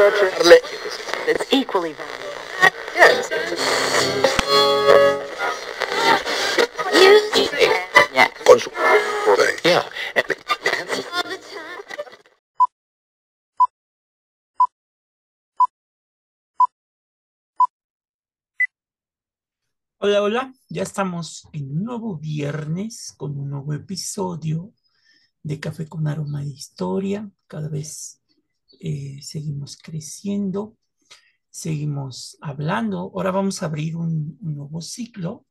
It's equally. Yes. Hola, hola, ya estamos en un nuevo viernes con un nuevo episodio de Café con Aroma de Historia. Cada vez eh, seguimos creciendo, seguimos hablando. Ahora vamos a abrir un, un nuevo ciclo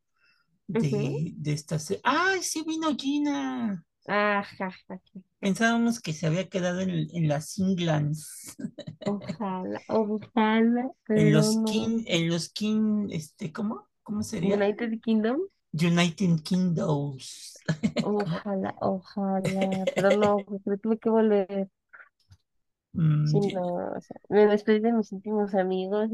de, Ujú. de esta... se- ¡Ay, sí vino Gina! Ajá, Pensábamos que se había quedado en, en las Englands, ojalá, ojalá, en los no. King, en los King, este, ¿cómo? ¿Cómo sería? United Kingdom, United Kingdoms. ojalá, ojalá, pero no, tuve que volver. Mm, Sí, no, o sea, me despedí de mis últimos amigos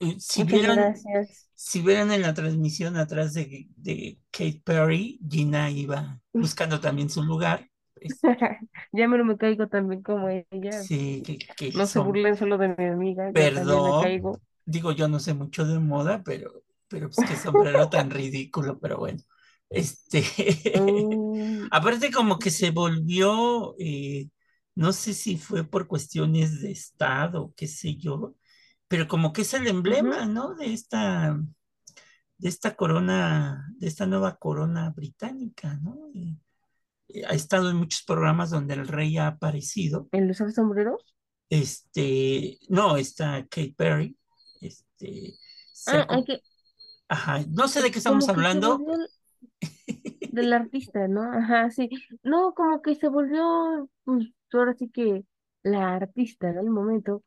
eh, si muchas vieron, gracias. si vieron en la transmisión atrás de, de Kate Perry, Gina iba buscando también su lugar. Es- Ya me lo me caigo también como ella. sí, que, que No se son- burlen solo de mi amiga, yo también me Perdón. caigo. digo, yo no sé mucho de moda, pero, pero pues qué sombrero tan ridículo, pero bueno. Este, Mm, aparte como que se volvió, eh, no sé si fue por cuestiones de estado, qué sé yo, pero como que es el emblema, ¿no? De esta, de esta corona, de esta nueva corona británica, ¿no? Y, eh, ha estado en muchos programas donde el rey ha aparecido. ¿El usar sombreros? Este, no, está Kate Perry. Este, Ah, hay que, ajá, no sé de qué estamos como hablando. del artista, ¿no? Ajá, sí. No, como que se volvió, pues, ahora sí que la artista del momento,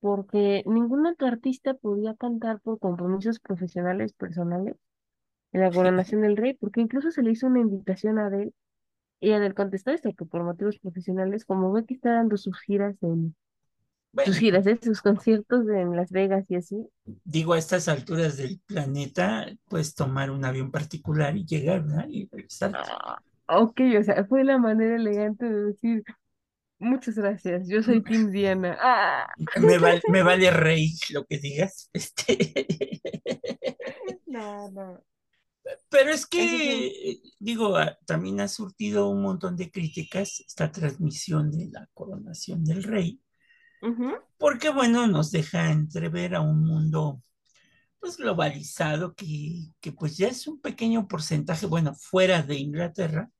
porque ningún otro artista podía cantar por compromisos profesionales personales en la coronación del rey, porque incluso se le hizo una invitación a Adele, y Adele contestó esto, que por motivos profesionales, como ve que está dando sus giras en, Bueno, sus giras, ¿eh? sus conciertos en Las Vegas y así, digo, a estas alturas del planeta, puedes tomar un avión particular y llegar, ¿verdad? Y regresar. ah, ok, o sea, fue la manera elegante de decir, muchas gracias, yo soy Team Diana. Ah. Me vale, me vale rey lo que digas. Este. No, no. Pero es que, digo, ah, también ha surtido un montón de críticas esta transmisión de la coronación del rey, porque, bueno, nos deja entrever a un mundo, pues, globalizado que, que, pues, ya es un pequeño porcentaje, bueno, fuera de Inglaterra,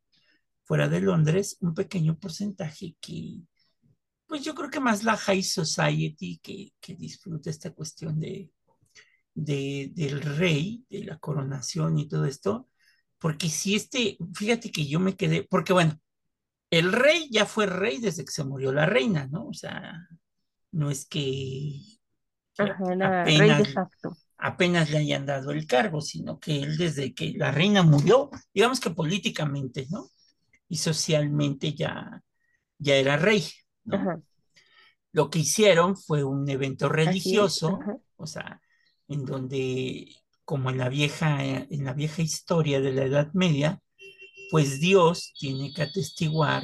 fuera de Londres, un pequeño porcentaje que, pues, yo creo que más la high society que, que disfruta esta cuestión de, de, del rey, de la coronación y todo esto, porque si este, fíjate que yo me quedé, porque bueno, el rey ya fue rey desde que se murió la reina, ¿no? O sea, no es que, Ajá, apenas, apenas le hayan dado el cargo, sino que él desde que la reina murió, digamos que políticamente, ¿no? Y socialmente ya, ya era rey, ¿no? Ajá, Lo que hicieron fue un evento religioso, o sea, en donde, como en la vieja, en la vieja historia de la Edad Media, pues Dios tiene que atestiguar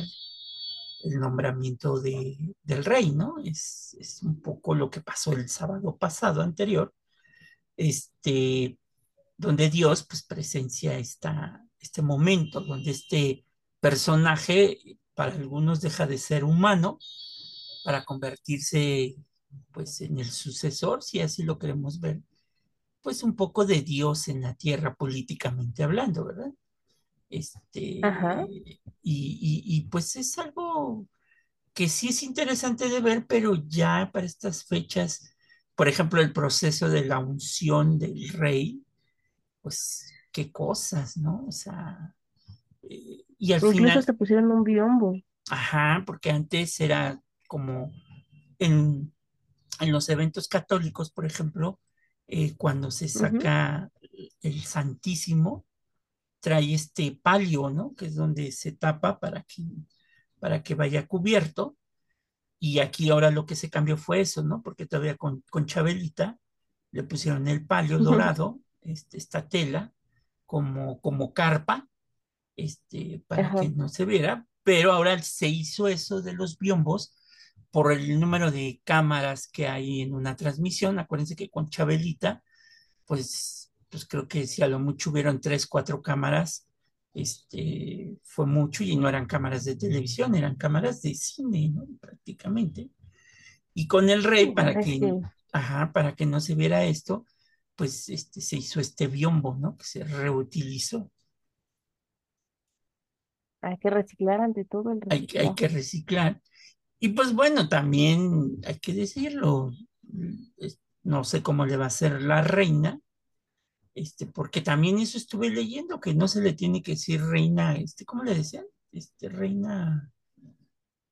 el nombramiento de, del rey, ¿no? Es, es un poco lo que pasó el sábado pasado anterior, este, donde Dios pues presencia esta, este momento, donde este personaje para algunos deja de ser humano para convertirse pues en el sucesor, si así lo queremos ver, pues un poco de Dios en la tierra políticamente hablando, ¿verdad? Este, Ajá. y, y, y pues es algo que sí es interesante de ver, pero ya para estas fechas, por ejemplo, el proceso de la unción del rey, pues qué cosas, ¿no? O sea, eh, y al Incluso final, hasta pusieron un biombo. ajá, porque antes era como en, en los eventos católicos, por ejemplo, eh, cuando se saca el Santísimo, trae este palio, ¿no? Que es donde se tapa para que, para que vaya cubierto. Y aquí ahora lo que se cambió fue eso, ¿no? Porque todavía con, con Chabelita le pusieron el palio dorado, este, esta tela, como, como carpa, este, para Ajá. que no se viera, pero ahora se hizo eso de los biombos por el número de cámaras que hay en una transmisión. Acuérdense que con Chabelita, pues, pues creo que si a lo mucho hubieron tres, cuatro cámaras, este, fue mucho y no eran cámaras de televisión, eran cámaras de cine, ¿no? Prácticamente. Y con el rey, para que, ajá, para que no se viera esto, pues este, se hizo este biombo, ¿no? Que se reutilizó. Hay que reciclar ante todo el hay, hay que reciclar. Y pues bueno, también hay que decirlo, no sé cómo le va a ser la reina, este, porque también eso estuve leyendo, que no se le tiene que decir reina, este, ¿cómo le decían? Este, reina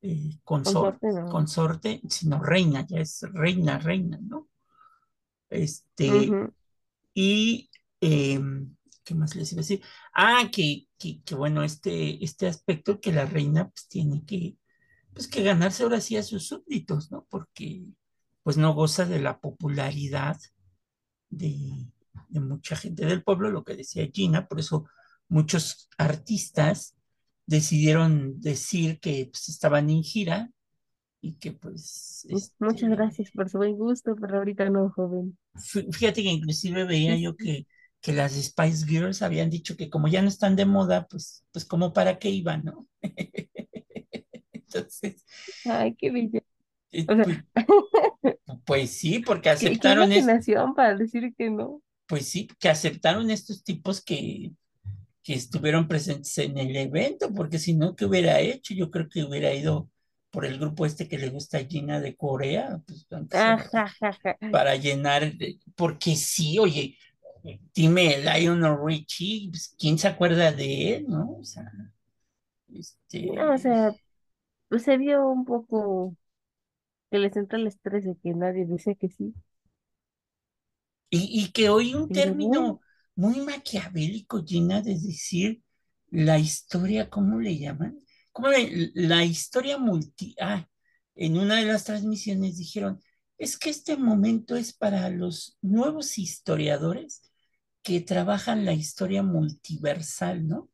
eh, consorte, consorte, sino reina, ya es reina, reina, ¿no? Este, y em, ¿qué más les iba a decir? Ah, que, que, bueno, este, este aspecto que la reina pues tiene que, pues que ganarse ahora sí a sus súbditos, ¿no? Porque pues no goza de la popularidad de, de mucha gente del pueblo, lo que decía Gina, por eso muchos artistas decidieron decir que pues, estaban en gira y que pues... Muchas este, gracias por su buen gusto, pero ahorita no, joven. Fíjate que inclusive veía yo que, que las Spice Girls habían dicho que como ya no están de moda, pues, pues como para qué iban, ¿no? Entonces... Ay, qué bella. Eh, pues, pues, sí, porque aceptaron... ¿Qué, qué para decir que no? pues sí, que aceptaron estos tipos que, que estuvieron presentes en el evento, porque si no, ¿qué hubiera hecho? Yo creo que hubiera ido por el grupo este que le gusta a Gina de Corea, pues, para llenar, porque sí, oye, dime, Lionel Richie, pues, ¿quién se acuerda de él, no? O sea, este... No, o sea, pues se vio un poco que les entra el estrés de que nadie dice que sí. Y, que hoy un término muy maquiavélico, llena de decir la historia, ¿cómo le llaman? ¿Cómo la historia multi... Ah, en una de las transmisiones dijeron, es que este momento es para los nuevos historiadores que trabajan la historia multiversal, ¿no?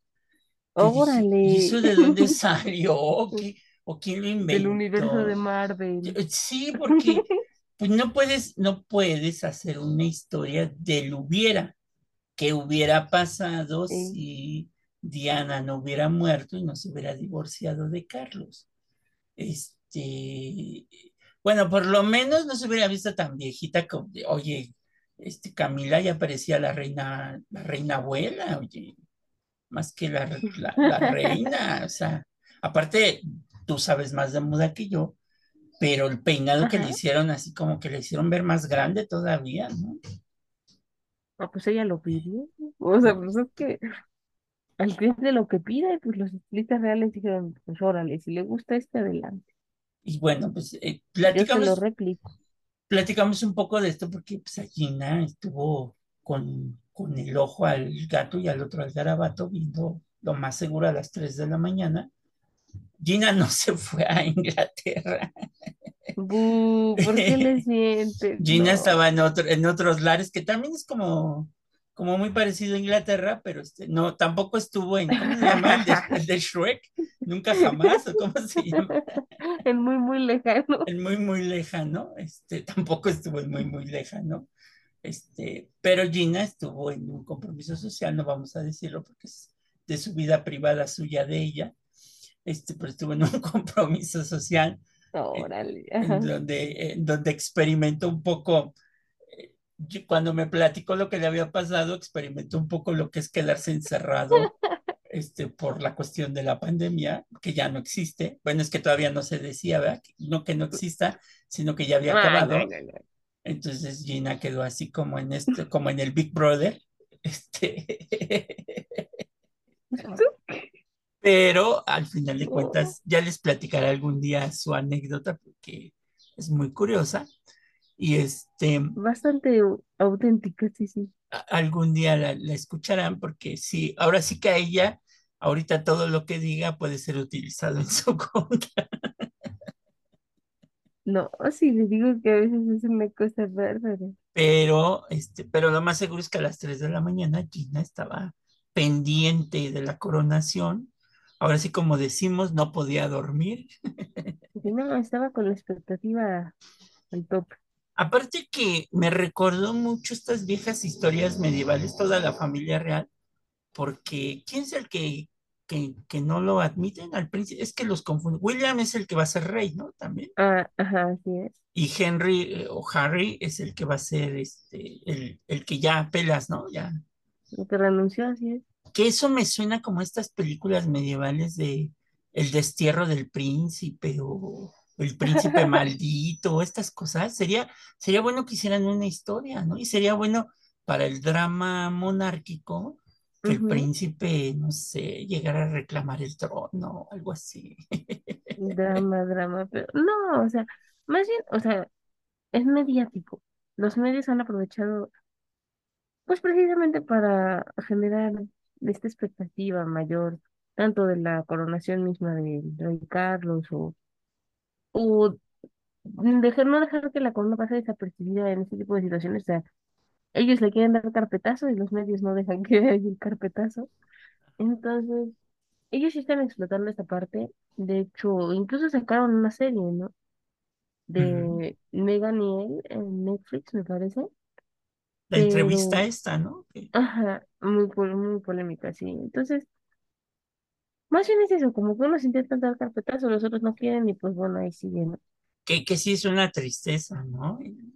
Órale. ¿Y eso de dónde salió? ¿O quién lo inventó? Del universo de Marvel. Sí, porque pues no puedes, no puedes hacer una historia del hubiera, que hubiera pasado si Diana no hubiera muerto y no se hubiera divorciado de Carlos. Este, bueno, por lo menos no se hubiera visto tan viejita como, oye, este, Camila ya parecía la reina, la reina abuela, oye, más que la, la reina, o sea, aparte, tú sabes más de moda que yo, pero el peinado que le hicieron así como que le hicieron ver más grande todavía, ¿no? Ah, pues ella lo pidió. O sea, pues es que al cliente lo que pide, pues los estilistas reales dijeron, pues órale, si le gusta este, adelante. Y bueno, pues eh, platicamos. Yo lo replico. Platicamos un poco de esto porque pues Gina estuvo con, con el ojo al gato y al otro al garabato viendo lo más seguro a las 3 de la mañana Gina no se fue a Inglaterra. ¿Por qué le sientes? Gina estaba en, otro, en otros lares, que también es como, como muy parecido a Inglaterra, pero este, no, tampoco estuvo en, ¿cómo se llama? El de, Shrek, nunca jamás, o cómo se llama. En muy, muy lejano. En muy, muy lejano, este, tampoco estuvo en muy, muy lejano. Este, pero Gina estuvo en un compromiso social, no vamos a decirlo porque es de su vida privada suya de ella, este, pero estuvo en un compromiso social. en, donde, donde experimentó un poco, cuando me platicó lo que le había pasado, experimentó un poco lo que es quedarse encerrado este, por la cuestión de la pandemia, que ya no existe. Bueno, es que todavía no se decía, ¿verdad? No que no exista, sino que ya había acabado. Entonces Gina quedó así como en este, como en el Big Brother. Este. Pero al final de cuentas, ya les platicaré algún día su anécdota porque es muy curiosa. Y este. Bastante auténtica, sí, sí. Algún día la, escucharán porque sí, ahora sí que a ella, ahorita todo lo que diga puede ser utilizado en su contra. No, sí, le digo que a veces es una cosa bárbara. Pero, este, pero lo más seguro es que a las 3 de la mañana Gina estaba pendiente de la coronación Ahora sí, como decimos, no podía dormir. No, estaba con la expectativa al tope. Aparte que me recordó mucho estas viejas historias medievales, toda la familia real, porque ¿quién es el que, que, que no lo admiten al príncipe? Es que los confunden. William es el que va a ser rey, ¿no? También. Ah, ajá, así es. Y Henry eh, o Harry es el que va a ser este, el, el que ya pelas, ¿no? Ya. El que renunció, así es. Que eso me suena como estas películas medievales de El destierro del príncipe o El príncipe maldito, estas cosas. Sería, sería bueno que hicieran una historia, ¿no? Y sería bueno para el drama monárquico que el príncipe, no sé, llegara a reclamar el trono, algo así. Drama, drama, pero no, o sea, más bien, o sea, es mediático. Los medios han aprovechado, pues precisamente para generar esta expectativa mayor, tanto de la coronación misma del rey Carlos o, o dejar, no dejar que la corona pase desapercibida en este tipo de situaciones. O sea, ellos le quieren dar carpetazo y los medios no dejan que haya el carpetazo. Entonces, ellos sí están explotando esta parte. De hecho, incluso sacaron una serie, ¿no? De Megan y él en Netflix, me parece. La entrevista esta, ¿no? Ajá, muy, muy polémica, sí. Entonces, más bien es eso, como que unos intentan dar carpetazo, los otros no quieren y pues bueno, ahí siguen, ¿no? que, que sí es una tristeza, ¿no? El,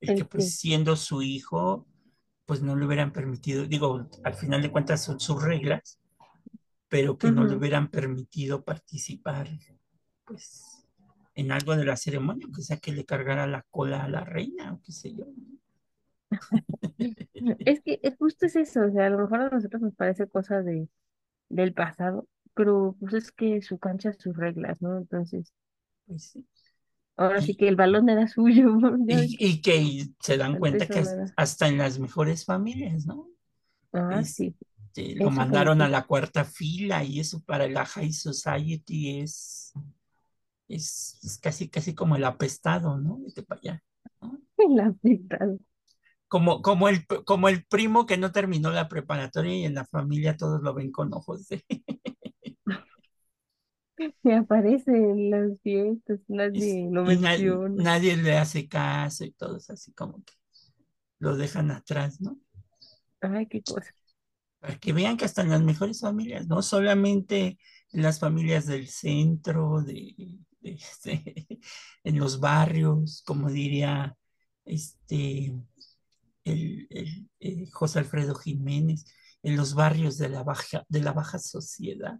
el que pues siendo su hijo, pues no le hubieran permitido, digo, al final de cuentas son sus reglas, pero que no le hubieran permitido participar, pues, en algo de la ceremonia, que sea que le cargara la cola a la reina, o qué sé yo. Es que es justo es eso, o sea, a lo mejor a nosotros nos parece cosa de, del pasado, pero pues es que su cancha, sus reglas, ¿no? Entonces, Pues, sí. ahora sí que el balón era suyo, y, que y se dan cuenta que era. hasta en las mejores familias, ¿no? Ah, sí, lo mandaron a la cuarta fila y eso para la high society es es, es casi, casi como el apestado, ¿no? Vete para allá, ¿no? la afectan. Como, como, el, como el primo que no terminó la preparatoria y en la familia todos lo ven con ojos de... Me aparece en las fiestas, Y, nadie lo y na- menciona. nadie le hace caso y todos así como que lo dejan atrás, ¿no? Ay, qué cosa. Para que vean que hasta en las mejores familias, no solamente en las familias del centro, de, de este, en los barrios, como diría este el, el, eh, José Alfredo Jiménez, en los barrios de la baja, de la baja sociedad.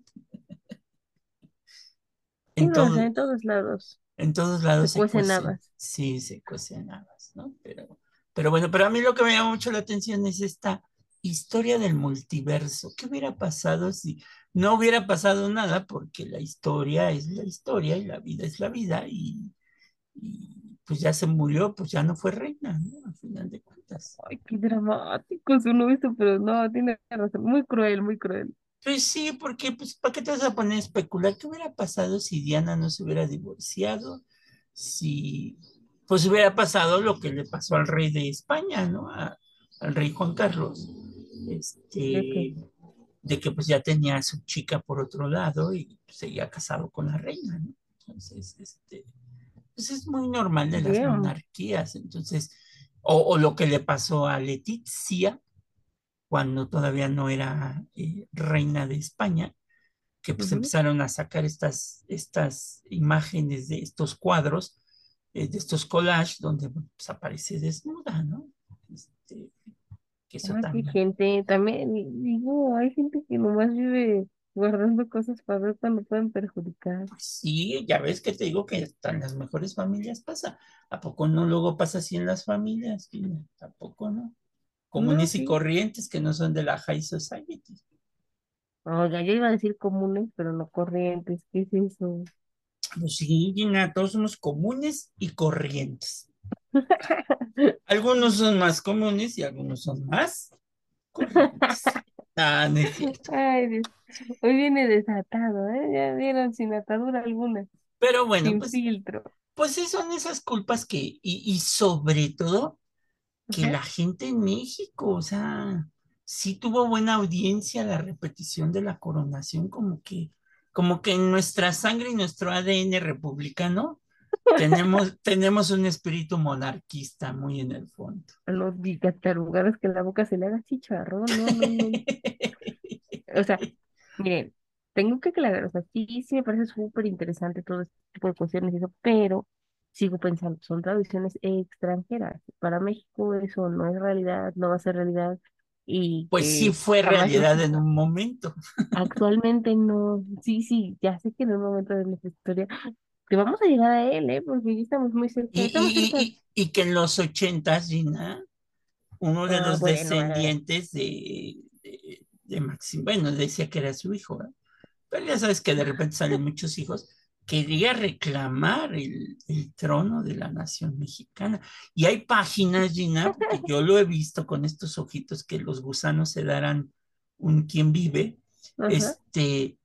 Sí, En, no, todos lados en todos se lados se cuecen cuecen, habas. sí, se cuecen habas, ¿no? Pero, pero bueno, pero a mí lo que me llama mucho la atención es esta historia del multiverso. ¿Qué hubiera pasado si no hubiera pasado nada? Porque la historia es la historia y la vida es la vida y, y pues ya se murió, pues ya no fue reina, ¿no? Al final de cuentas. Ay, qué dramático sonó esto, pero no, tiene razón. Muy cruel, muy cruel. Pues sí, porque, pues, ¿para qué te vas a poner a especular? ¿Qué hubiera pasado si Diana no se hubiera divorciado? Si, pues, hubiera pasado lo que le pasó al rey de España, ¿no? A- al rey Juan Carlos, este, de que pues ya tenía a su chica por otro lado y seguía casado con la reina, ¿no? Entonces, este, pues es muy normal de las Bien. monarquías. Entonces, o, o lo que le pasó a Letizia cuando todavía no era eh, reina de España, que pues ujú. empezaron a sacar estas, estas imágenes de estos cuadros, eh, de estos collages, donde pues, aparece desnuda, ¿no? Este, que eso qué también. gente. También, digo, hay gente que nomás vive guardando cosas para ver cuando pueden perjudicar. Pues sí, ya ves que te digo que hasta en las mejores familias pasa. ¿A poco no luego pasa así en las familias? Gina? Tampoco no. No, Comunes y corrientes que no son de la high society. Oiga, yo iba a decir comunes, pero no corrientes. ¿Qué es eso? Pues sí, Gina, todos somos comunes y corrientes. Algunos son más comunes y algunos son más corrientes. Ah, no es cierto. Ay, Dios. Hoy viene desatado, ¿eh? Ya vieron, sin atadura alguna, Pero bueno, sin pues, filtro. pues sí son esas culpas que, y, y sobre todo, que la gente en México, o sea, sí tuvo buena audiencia la repetición de la coronación, como que como que en nuestra sangre y nuestro ADN republicano tenemos, tenemos un espíritu monarquista muy en el fondo. Los gigatarugados que la boca se le haga chicharrón, no, no, no. O sea, miren, tengo que aclarar, o sea, sí, sí me parece súper interesante todo este tipo de cuestiones y eso, pero sigo pensando, son tradiciones extranjeras. Para México eso no es realidad, no va a ser realidad. Y Pues sí fue realidad en un momento. Actualmente no, sí, sí, ya sé que en un momento de nuestra historia que vamos a llegar a él, ¿eh? Porque ya estamos muy cerca, Y, estamos y- cerca. y- y que en los ochentas, Gina, uno de Ah, los bueno, descendientes de, de, de Maxim, bueno, decía que era su hijo, ¿verdad? Pero ya sabes que de repente salen muchos hijos, quería reclamar el, el trono de la nación mexicana. Y hay páginas, Gina, porque yo lo he visto con estos ojitos que los gusanos se darán un quien vive. Este,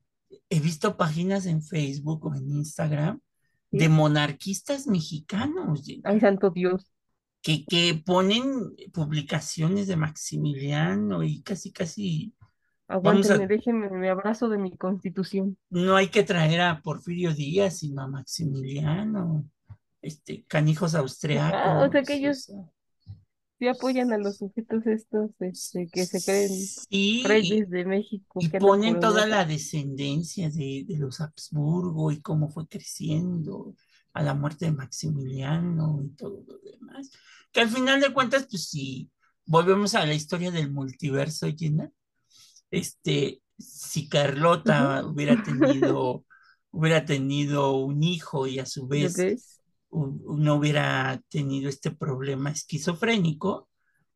he visto páginas en Facebook o en Instagram de monarquistas mexicanos, Gina Ay, santo Dios. que, que ponen publicaciones de Maximiliano y casi, casi Aguántenme, a, déjenme, me abrazo de mi constitución. no hay que traer a Porfirio Díaz, sino a Maximiliano, este, canijos Ah, o sea que austriacos, ellos sí apoyan a los sujetos estos, este, que se creen sí, reyes de México, y que ponen toda la descendencia de, de los Habsburgo y cómo fue creciendo a la muerte de Maximiliano y todo lo demás. Que al final de cuentas, pues si volvemos a la historia del multiverso, Gina, este, si. Carlota hubiera tenido, hubiera tenido un hijo y a su ¿Ya vez no hubiera tenido este problema esquizofrénico,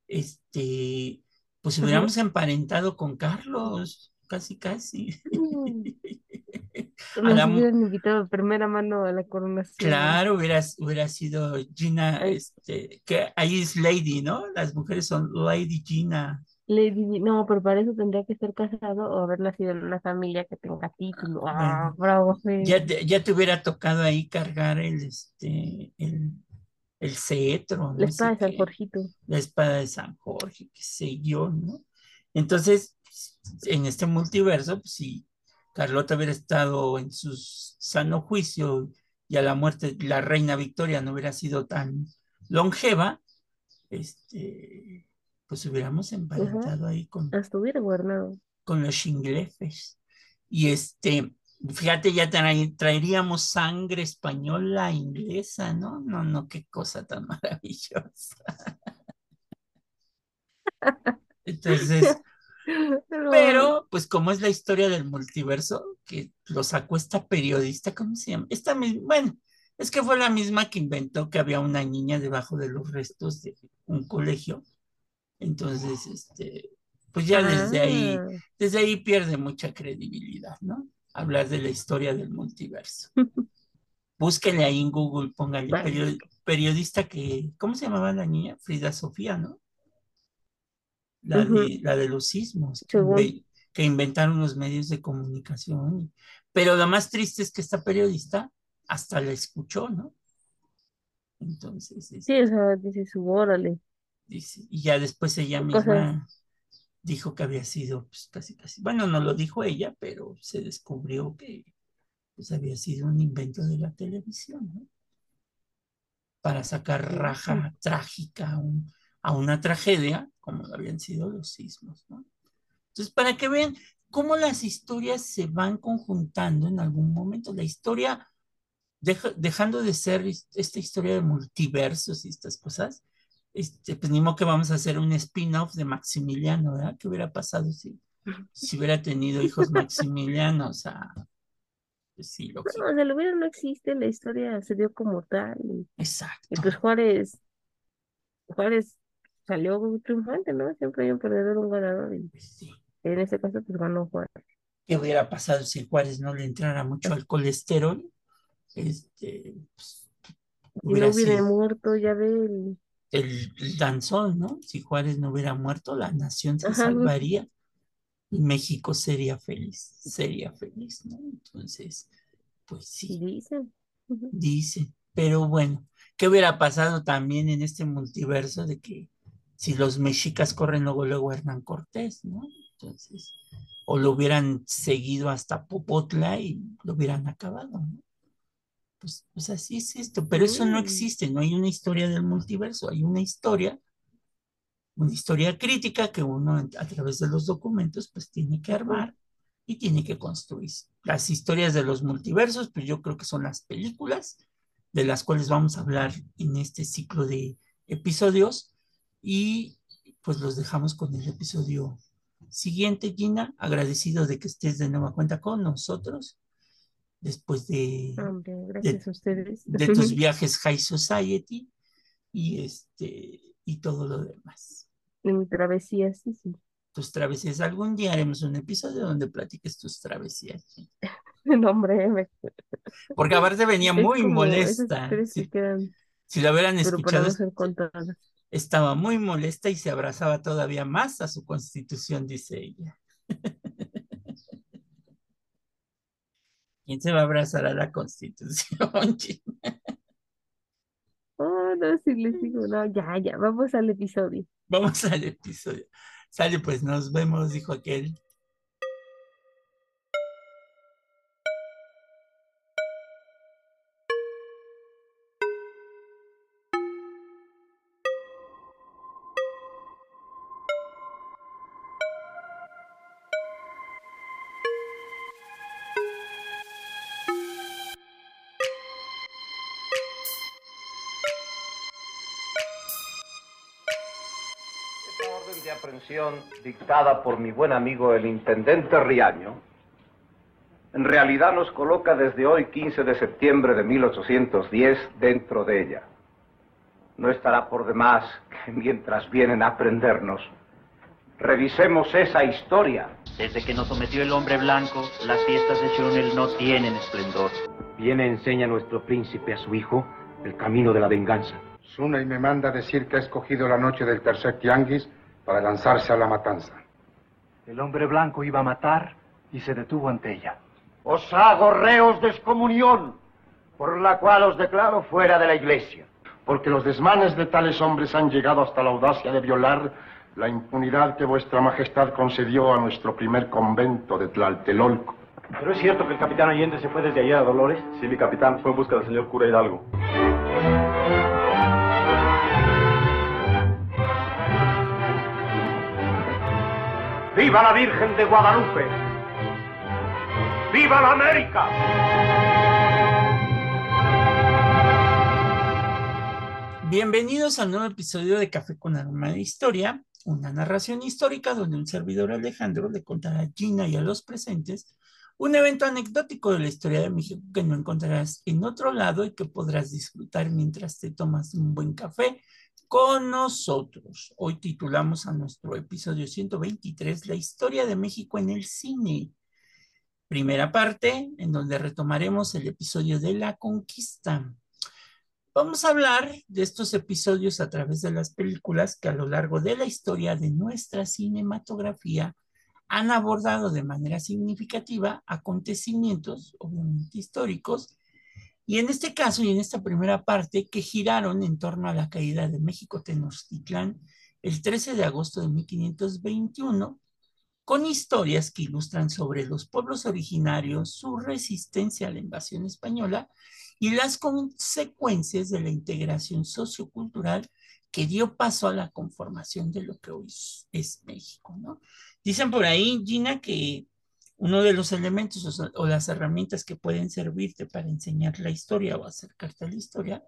este, pues hubiéramos emparentado con Carlos, casi, casi. Mm. Nos la mu- hubieran invitado de primera mano a la coronación. claro, hubiera, hubiera sido Gina, Ay, este, que ahí es Lady, ¿no? Las mujeres son Lady Gina. Di- no, pero para eso tendría que estar casado o haber nacido en una familia que tenga título. Ah, bravo, ya te, ya te hubiera tocado ahí cargar el, este, el, el cetro, La no espada de San Jorgito. la espada de San Jorge, qué sé yo, ¿no? Entonces, en este multiverso, pues si Carlota hubiera estado en su sano juicio y a la muerte la reina Victoria no hubiera sido tan longeva, este, pues hubiéramos emparentado ahí con, hasta hubiera gobernado. con los chinglefes. Y este, fíjate, ya trae- traeríamos sangre española, inglesa, ¿no? No, no, qué cosa tan maravillosa. Entonces, pero, pues como es la historia del multiverso, que lo sacó esta periodista, ¿cómo se llama? Esta misma, bueno, es que fue la misma que inventó que había una niña debajo de los restos de un colegio. Entonces, este, pues ya desde ahí, ah, desde ahí pierde mucha credibilidad, ¿no? Hablar de la historia del multiverso. Búsquenle ahí en Google, pónganle periodista que, ¿cómo se llamaba la niña? Frida Sofía, ¿no? La de, la de los sismos, que, que inventaron los medios de comunicación. Pero lo más triste es que esta periodista hasta la escuchó, ¿no? Entonces, Sí, este, o sea, dice su órale. Dice, y ya después ella misma dijo que había sido, pues casi, casi, bueno, no lo dijo ella, pero se descubrió que pues, había sido un invento de la televisión, ¿no? Para sacar raja trágica a, un- a una tragedia, como lo habían sido los sismos, ¿no? Entonces, para que vean cómo las historias se van conjuntando en algún momento, la historia, deja- dejando de ser esta historia de multiversos y estas cosas, este, pues ni modo que vamos a hacer un spin-off de Maximiliano, ¿verdad? ¿Qué hubiera pasado si, si hubiera tenido hijos Maximiliano? O sea, pues sí, No, lógico. o sea, lo hubiera no existe, la historia se dio como tal. Y, y Exacto. pues Juárez, Juárez salió triunfante, ¿no? Siempre hay un perdedor, un ganador. Y Pues sí. en este caso, pues ganó Juárez. ¿Qué hubiera pasado si Juárez no le entrara mucho al colesterol? Este, pues, Si hubiera no hubiera sido muerto, ya ve el... el, el danzón, ¿no? Si Juárez no hubiera muerto, la nación se Ajá, salvaría y México sería feliz, sería feliz, ¿no? Entonces, pues sí, dicen. Ujú. dice. Pero bueno, ¿qué hubiera pasado también en este multiverso de que si los mexicas corren luego, luego Hernán Cortés, ¿no? Entonces, o lo hubieran seguido hasta Popotla y lo hubieran acabado, ¿no? Pues, pues así es esto, pero eso no Mm. existe, no hay una historia del multiverso, hay una historia, una historia crítica que uno a través de los documentos pues tiene que armar y tiene que construir. Las historias de los multiversos, pues yo creo que son las películas de las cuales vamos a hablar en este ciclo de episodios y pues los dejamos con el episodio siguiente, Gina, agradecido de que estés de nueva cuenta con nosotros después de, Hombre, gracias a ustedes. de tus viajes High Society y este y todo lo demás. De mi travesía, sí, sí. Tus travesías. Algún día haremos un episodio donde platiques tus travesías. No, hombre, me- Porque aparte venía es muy como molesta. Si, quedan, si la hubieran escuchado, estaba muy molesta y se abrazaba todavía más a su constitución, dice ella. ¿Quién se va a abrazar a la constitución? Oh, no, sí les digo, no, ya, ya, vamos al episodio. Vamos al episodio. Sale, pues nos vemos, dijo aquel. Dictada por mi buen amigo el intendente Riaño, en realidad nos coloca desde hoy 15 de septiembre de 1810 dentro de ella. No estará por demás que mientras vienen a aprendernos, revisemos esa historia. Desde que nos sometió el hombre blanco, las fiestas de Shunel no tienen esplendor. Viene enseña nuestro príncipe a su hijo el camino de la venganza. Suney me manda decir que ha escogido la noche del tercer tianguis para lanzarse a la matanza. El hombre blanco iba a matar y se detuvo ante ella. Os hago reos de excomunión, por la cual os declaro fuera de la iglesia. Porque los desmanes de tales hombres han llegado hasta la audacia de violar la impunidad que vuestra majestad concedió a nuestro primer convento de Tlaltelolco. ¿Pero es cierto que el capitán Allende se fue desde allá a Dolores? Sí, mi capitán fue en busca del señor cura Hidalgo. ¡Viva la Virgen de Guadalupe! ¡Viva la América! Bienvenidos al nuevo episodio de Café con Aroma de Historia, una narración histórica donde un servidor Alejandro le contará a Gina y a los presentes un evento anecdótico de la historia de México que no encontrarás en otro lado y que podrás disfrutar mientras te tomas un buen café con nosotros. Hoy titulamos a nuestro episodio 123 La historia de México en el cine. Primera parte, en donde retomaremos el episodio de la conquista. Vamos a hablar de estos episodios a través de las películas que a lo largo de la historia de nuestra cinematografía han abordado de manera significativa acontecimientos, obviamente históricos, y en este caso y en esta primera parte que giraron en torno a la caída de México Tenochtitlán el 13 de agosto de 1521, con historias que ilustran sobre los pueblos originarios, su resistencia a la invasión española y las consecuencias de la integración sociocultural que dio paso a la conformación de lo que hoy es México, ¿no? Dicen por ahí, Gina, que uno de los elementos o, las herramientas que pueden servirte para enseñar la historia o acercarte a la historia,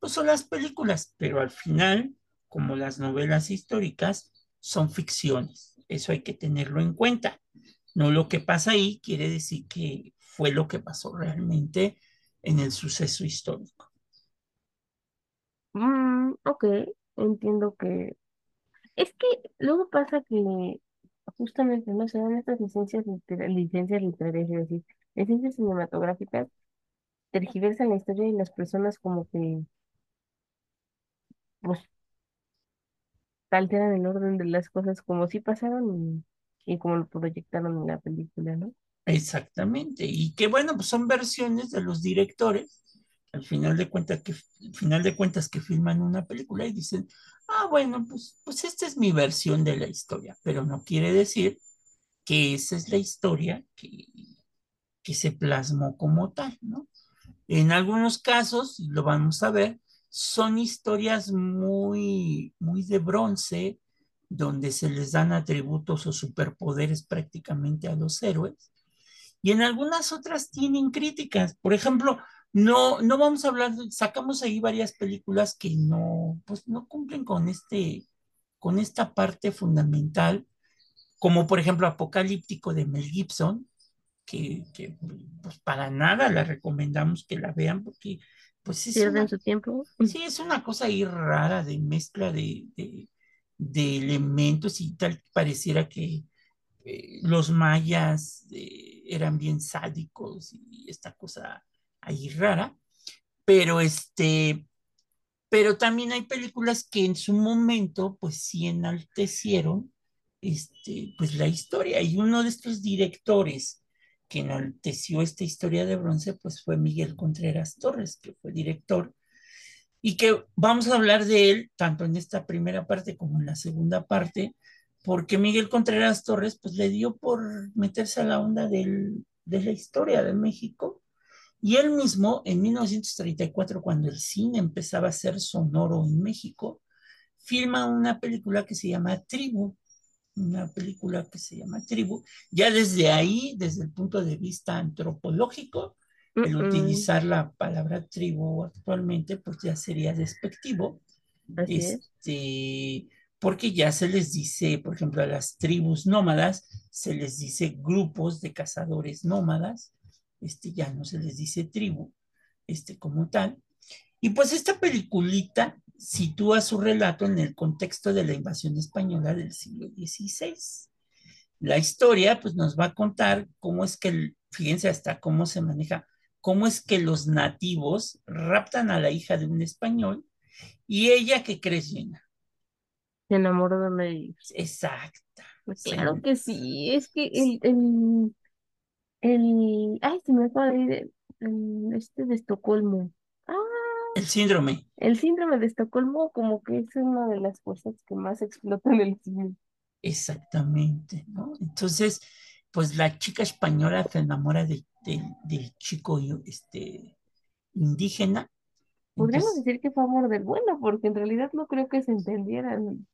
pues son las películas, pero al final, como las novelas históricas, son ficciones. Eso hay que tenerlo en cuenta. No lo que pasa ahí quiere decir que fue lo que pasó realmente en el suceso histórico. Mm, ok, entiendo que... Es que luego pasa que justamente no se dan estas licencias, liter- licencias literarias, es decir, licencias cinematográficas, tergiversan la historia y las personas como que pues alteran el orden de las cosas como si pasaron y, y como lo proyectaron en la película, ¿no? Exactamente. Y que bueno, pues son versiones de los directores, al final de cuentas que, al final de cuentas que filman una película y dicen, ah, bueno, pues, pues esta es mi versión de la historia, pero no quiere decir que esa es la historia que, que se plasmó como tal, ¿no? En algunos casos, lo vamos a ver, son historias muy, muy de bronce, donde se les dan atributos o superpoderes prácticamente a los héroes. Y en algunas otras tienen críticas. Por ejemplo, no, no vamos a hablar, sacamos ahí varias películas que no, pues no cumplen con este, con esta parte fundamental, como por ejemplo Apocalíptico de Mel Gibson, que, que pues para nada la recomendamos que la vean porque pues es Pierden una, su tiempo. sí, es una cosa ahí rara de mezcla de, de, de elementos y tal, pareciera que eh, los mayas eh, eran bien sádicos y esta cosa rara, pero este, pero también hay películas que en su momento pues sí enaltecieron este, pues la historia. Y uno de estos directores que enalteció esta historia de bronce pues fue Miguel Contreras Torres, que fue director. Y que vamos a hablar de él tanto en esta primera parte como en la segunda parte, porque Miguel Contreras Torres pues le dio por meterse a la onda del, de la historia de México y él mismo en 1934 cuando el cine empezaba a ser sonoro en México, filma una película que se llama Tribu, una película que se llama Tribu, ya desde ahí, desde el punto de vista antropológico, el utilizar la palabra tribu actualmente pues ya sería despectivo, Así es. este, porque ya se les dice, por ejemplo, a las tribus nómadas, se les dice grupos de cazadores nómadas, este, ya no se les dice tribu, este, como tal. Y pues esta peliculita sitúa su relato en el contexto de la invasión española del siglo XVI. La historia pues nos va a contar cómo es que, fíjense hasta cómo se maneja, cómo es que los nativos raptan a la hija de un español y ella, ¿qué crees, Gina? Se enamoró de Mary. Exacta. Pues claro que sí, es que el, el, el, ay, se me acaba de ir el, el este de Estocolmo. Ah, El síndrome. el síndrome de Estocolmo como que es una de las cosas que más explotan en el cine. Exactamente, ¿no? Entonces, pues la chica española se enamora de- de- del chico este, indígena. Podríamos Entonces, decir que fue amor del bueno, porque en realidad no creo que se entendieran.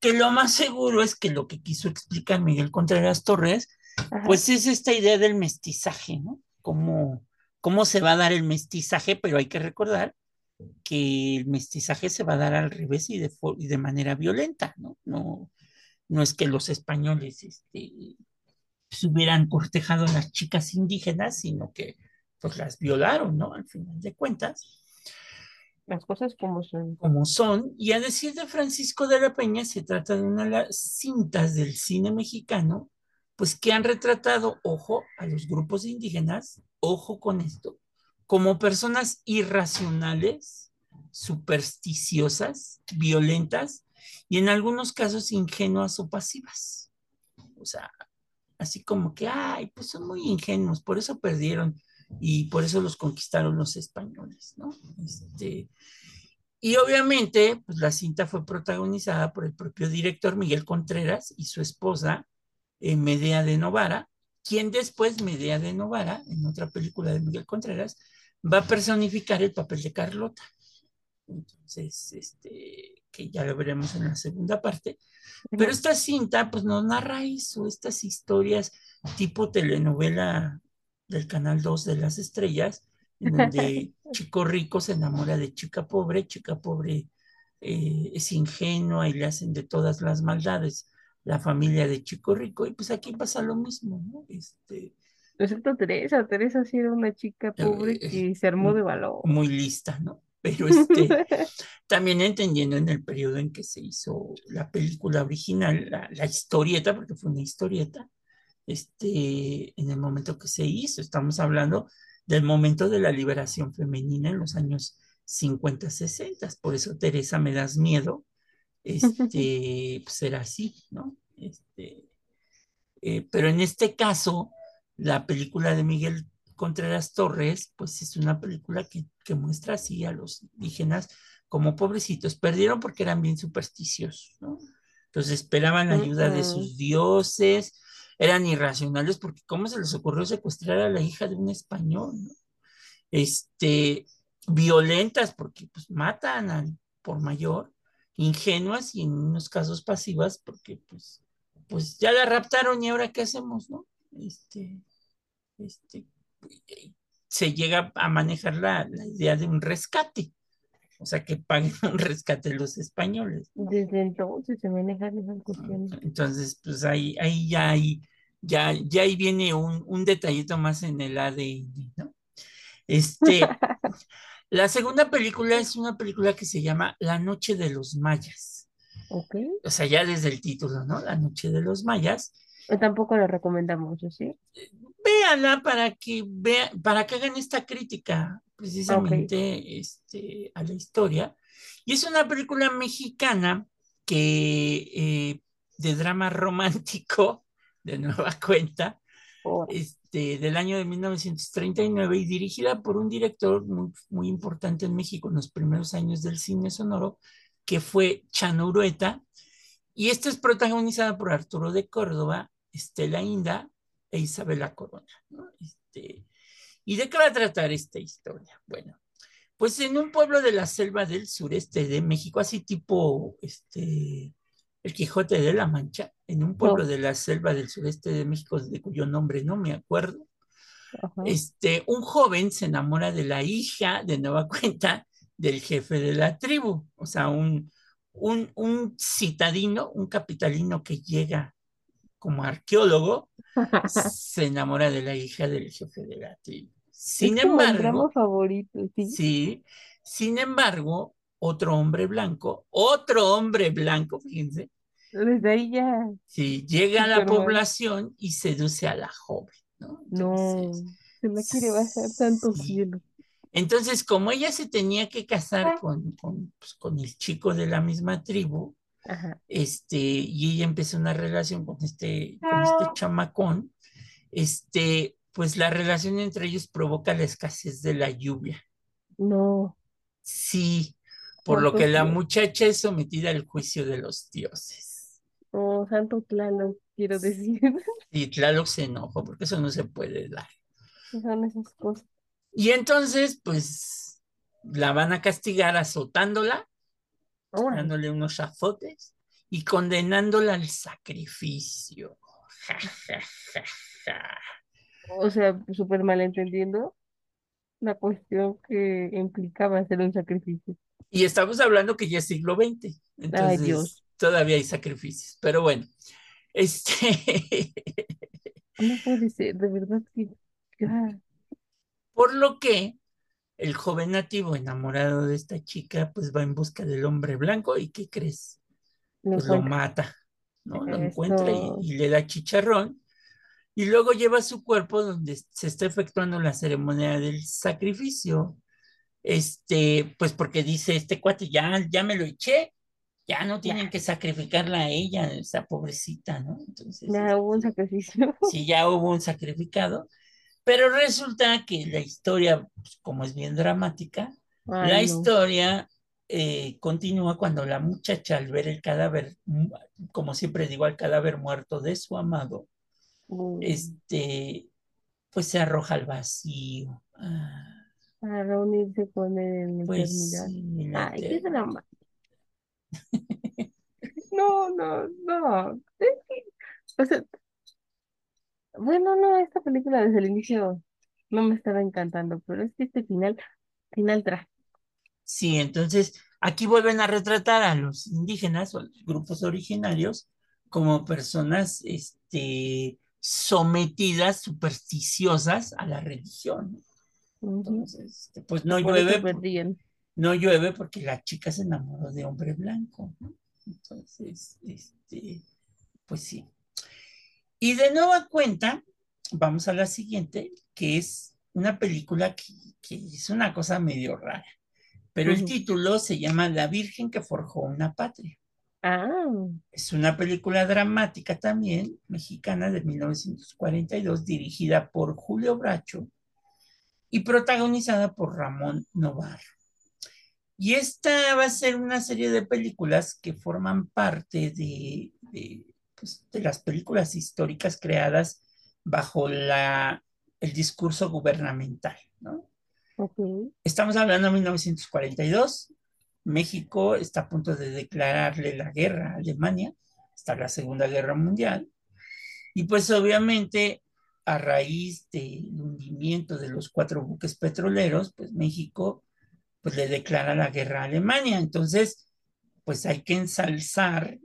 que lo más seguro es que lo que quiso explicar Miguel Contreras Torres, Ajá. pues es esta idea del mestizaje, ¿no? Cómo, cómo se va a dar el mestizaje, pero hay que recordar que el mestizaje se va a dar al revés y de, y de manera violenta, ¿no? No, no es que los españoles este, se hubieran cortejado a las chicas indígenas, sino que pues las violaron, ¿no? Al final de cuentas, Las cosas como son. como son. Y a decir de Francisco de la Peña, se trata de una de las cintas del cine mexicano, pues que han retratado, ojo, a los grupos indígenas, ojo con esto, como personas irracionales, supersticiosas, violentas y en algunos casos ingenuas o pasivas. O sea, así como que, ay, pues son muy ingenuos, por eso perdieron y por eso los conquistaron los españoles, ¿no? Este, y obviamente, pues la cinta fue protagonizada por el propio director Miguel Contreras y su esposa eh, Medea de Novara, quien después, Medea de Novara, en otra película de Miguel Contreras, va a personificar el papel de Carlota. Entonces, este, que ya lo veremos en la segunda parte. Pero esta cinta, pues nos narra eso, estas historias tipo telenovela del Canal 2 de las Estrellas, en donde chico rico se enamora de chica pobre, chica pobre eh, es ingenua y le hacen de todas las maldades la familia de chico rico, y pues aquí pasa lo mismo, ¿no? Este, Excepto Teresa, Teresa sí era una chica pobre eh, que se armó de valor. muy lista, ¿no? Pero este, también entendiendo en el periodo en que se hizo la película original, la, la historieta, porque fue una historieta, este, en el momento que se hizo, estamos hablando del momento de la liberación femenina en los años 50, 60, por eso Teresa me das miedo, este, pues era así, ¿no? Este, eh, pero en este caso, la película de Miguel Contreras Torres, pues es una película que, que muestra así a los indígenas como pobrecitos, perdieron porque eran bien supersticiosos, ¿no? Entonces esperaban la ayuda de sus dioses, eran irracionales porque ¿cómo se les ocurrió secuestrar a la hija de un español? ¿no? Este, violentas porque pues matan al por mayor, ingenuas y en unos casos pasivas porque pues, pues ya la raptaron y ahora qué hacemos, ¿no? Este, este, se llega a manejar la, la idea de un rescate. O sea, que paguen un rescate los españoles. Desde entonces se manejan esas cuestiones. Entonces, pues ahí, ahí ya hay, ya, ya ahí viene un, un detallito más en el ADN, ¿no? Este, la segunda película es una película que se llama La Noche de los Mayas. Ok. O sea, ya desde el título, ¿no? La Noche de los Mayas. O Tampoco lo recomendamos, ¿o ¿sí? Véanla para que vean, para que hagan esta crítica precisamente este, a la historia. Y es una película mexicana que eh, de drama romántico, de nueva cuenta, Oh, este, del año de 1939 y dirigida por un director muy, muy importante en México en los primeros años del cine sonoro, que fue Chano Urueta. Y esta es protagonizada por Arturo de Córdoba, Estela Inda e Isabela Corona. Este, ¿Y de qué va a tratar esta historia? Bueno, pues en un pueblo de la selva del sureste de México, así tipo este, el Quijote de la Mancha, en un pueblo de la selva del sureste de México, de cuyo nombre no me acuerdo, ajá. este, un joven se enamora de la hija, de nueva cuenta, del jefe de la tribu, o sea, un, un, un citadino, un capitalino que llega como arqueólogo, se enamora de la hija del jefe de la tribu. Sin es embargo, favorito, ¿sí? Sí, sin embargo, otro hombre blanco, otro hombre blanco, fíjense, Desde ahí ya, sí, llega a la población y seduce a la joven, ¿no? no, se la quiere bajar tanto sí. cielo. entonces, como ella se tenía que casar con, con, pues, con el chico de la misma tribu, Ajá. este, y ella empezó una relación con este, con este chamacón, este, pues la relación entre ellos provoca la escasez de la lluvia. No, Sí, por lo que la muchacha es sometida al juicio de los dioses. no, santo Tlaloc, quiero decir. Y Tlaloc se enojó porque eso no se puede dar. Son esas cosas. Y entonces, pues, la van a castigar azotándola, dándole unos azotes y condenándola al sacrificio. Ja, ja, ja, ja. O sea, súper malentendiendo la cuestión que implicaba hacer un sacrificio. Y estamos hablando que ya es siglo XX, entonces Dios. todavía hay sacrificios. Pero bueno, este, No puede ser, de verdad que. ah, Por lo que el joven nativo enamorado de esta chica, pues va en busca del hombre blanco y ¿qué crees? lo Pues lo mata, ¿no? Lo Eso. encuentra y, y le da chicharrón y luego lleva su cuerpo donde se está efectuando la ceremonia del sacrificio. Este, pues porque dice este cuate, ya, ya me lo eché, ya no tienen que sacrificarla a ella, esa pobrecita, ¿no? Entonces, Ya hubo un este, sacrificio. sí, ya hubo un sacrificado, pero resulta que la historia, pues, como es bien dramática, la no. historia eh, continúa cuando la muchacha al ver el cadáver, como siempre digo, al cadáver muerto de su amado, Mm, este, pues se arroja al vacío. Ah, Para reunirse con él en la pues eternidad. sí, en la Ay, qué eternidad. drama. No, no, no. Es que, o sea, bueno, no, esta película desde el inicio no me estaba encantando, pero es que este final, final trágico. Sí, entonces aquí vuelven a retratar a los indígenas o a los grupos originarios como personas este, sometidas, supersticiosas a la religión. Entonces, este, pues no llueve, no llueve porque la chica se enamoró de hombre blanco, ¿no? Entonces, este, pues sí. Y de nueva cuenta, vamos a la siguiente, que es una película que, que es una cosa medio rara, pero el título se llama La Virgen que forjó una patria. Ah, Es una película dramática también, mexicana de 1942, dirigida por Julio Bracho y protagonizada por Ramón Novarro. Y esta va a ser una serie de películas que forman parte de, de pues, de las películas históricas creadas bajo la, el discurso gubernamental, ¿no? Estamos hablando de 1942. México está a punto de declararle la guerra a Alemania, está la Segunda Guerra Mundial. Y pues obviamente a raíz del hundimiento de los cuatro buques petroleros, pues México pues le declara la guerra a Alemania. Entonces, pues hay que ensalzar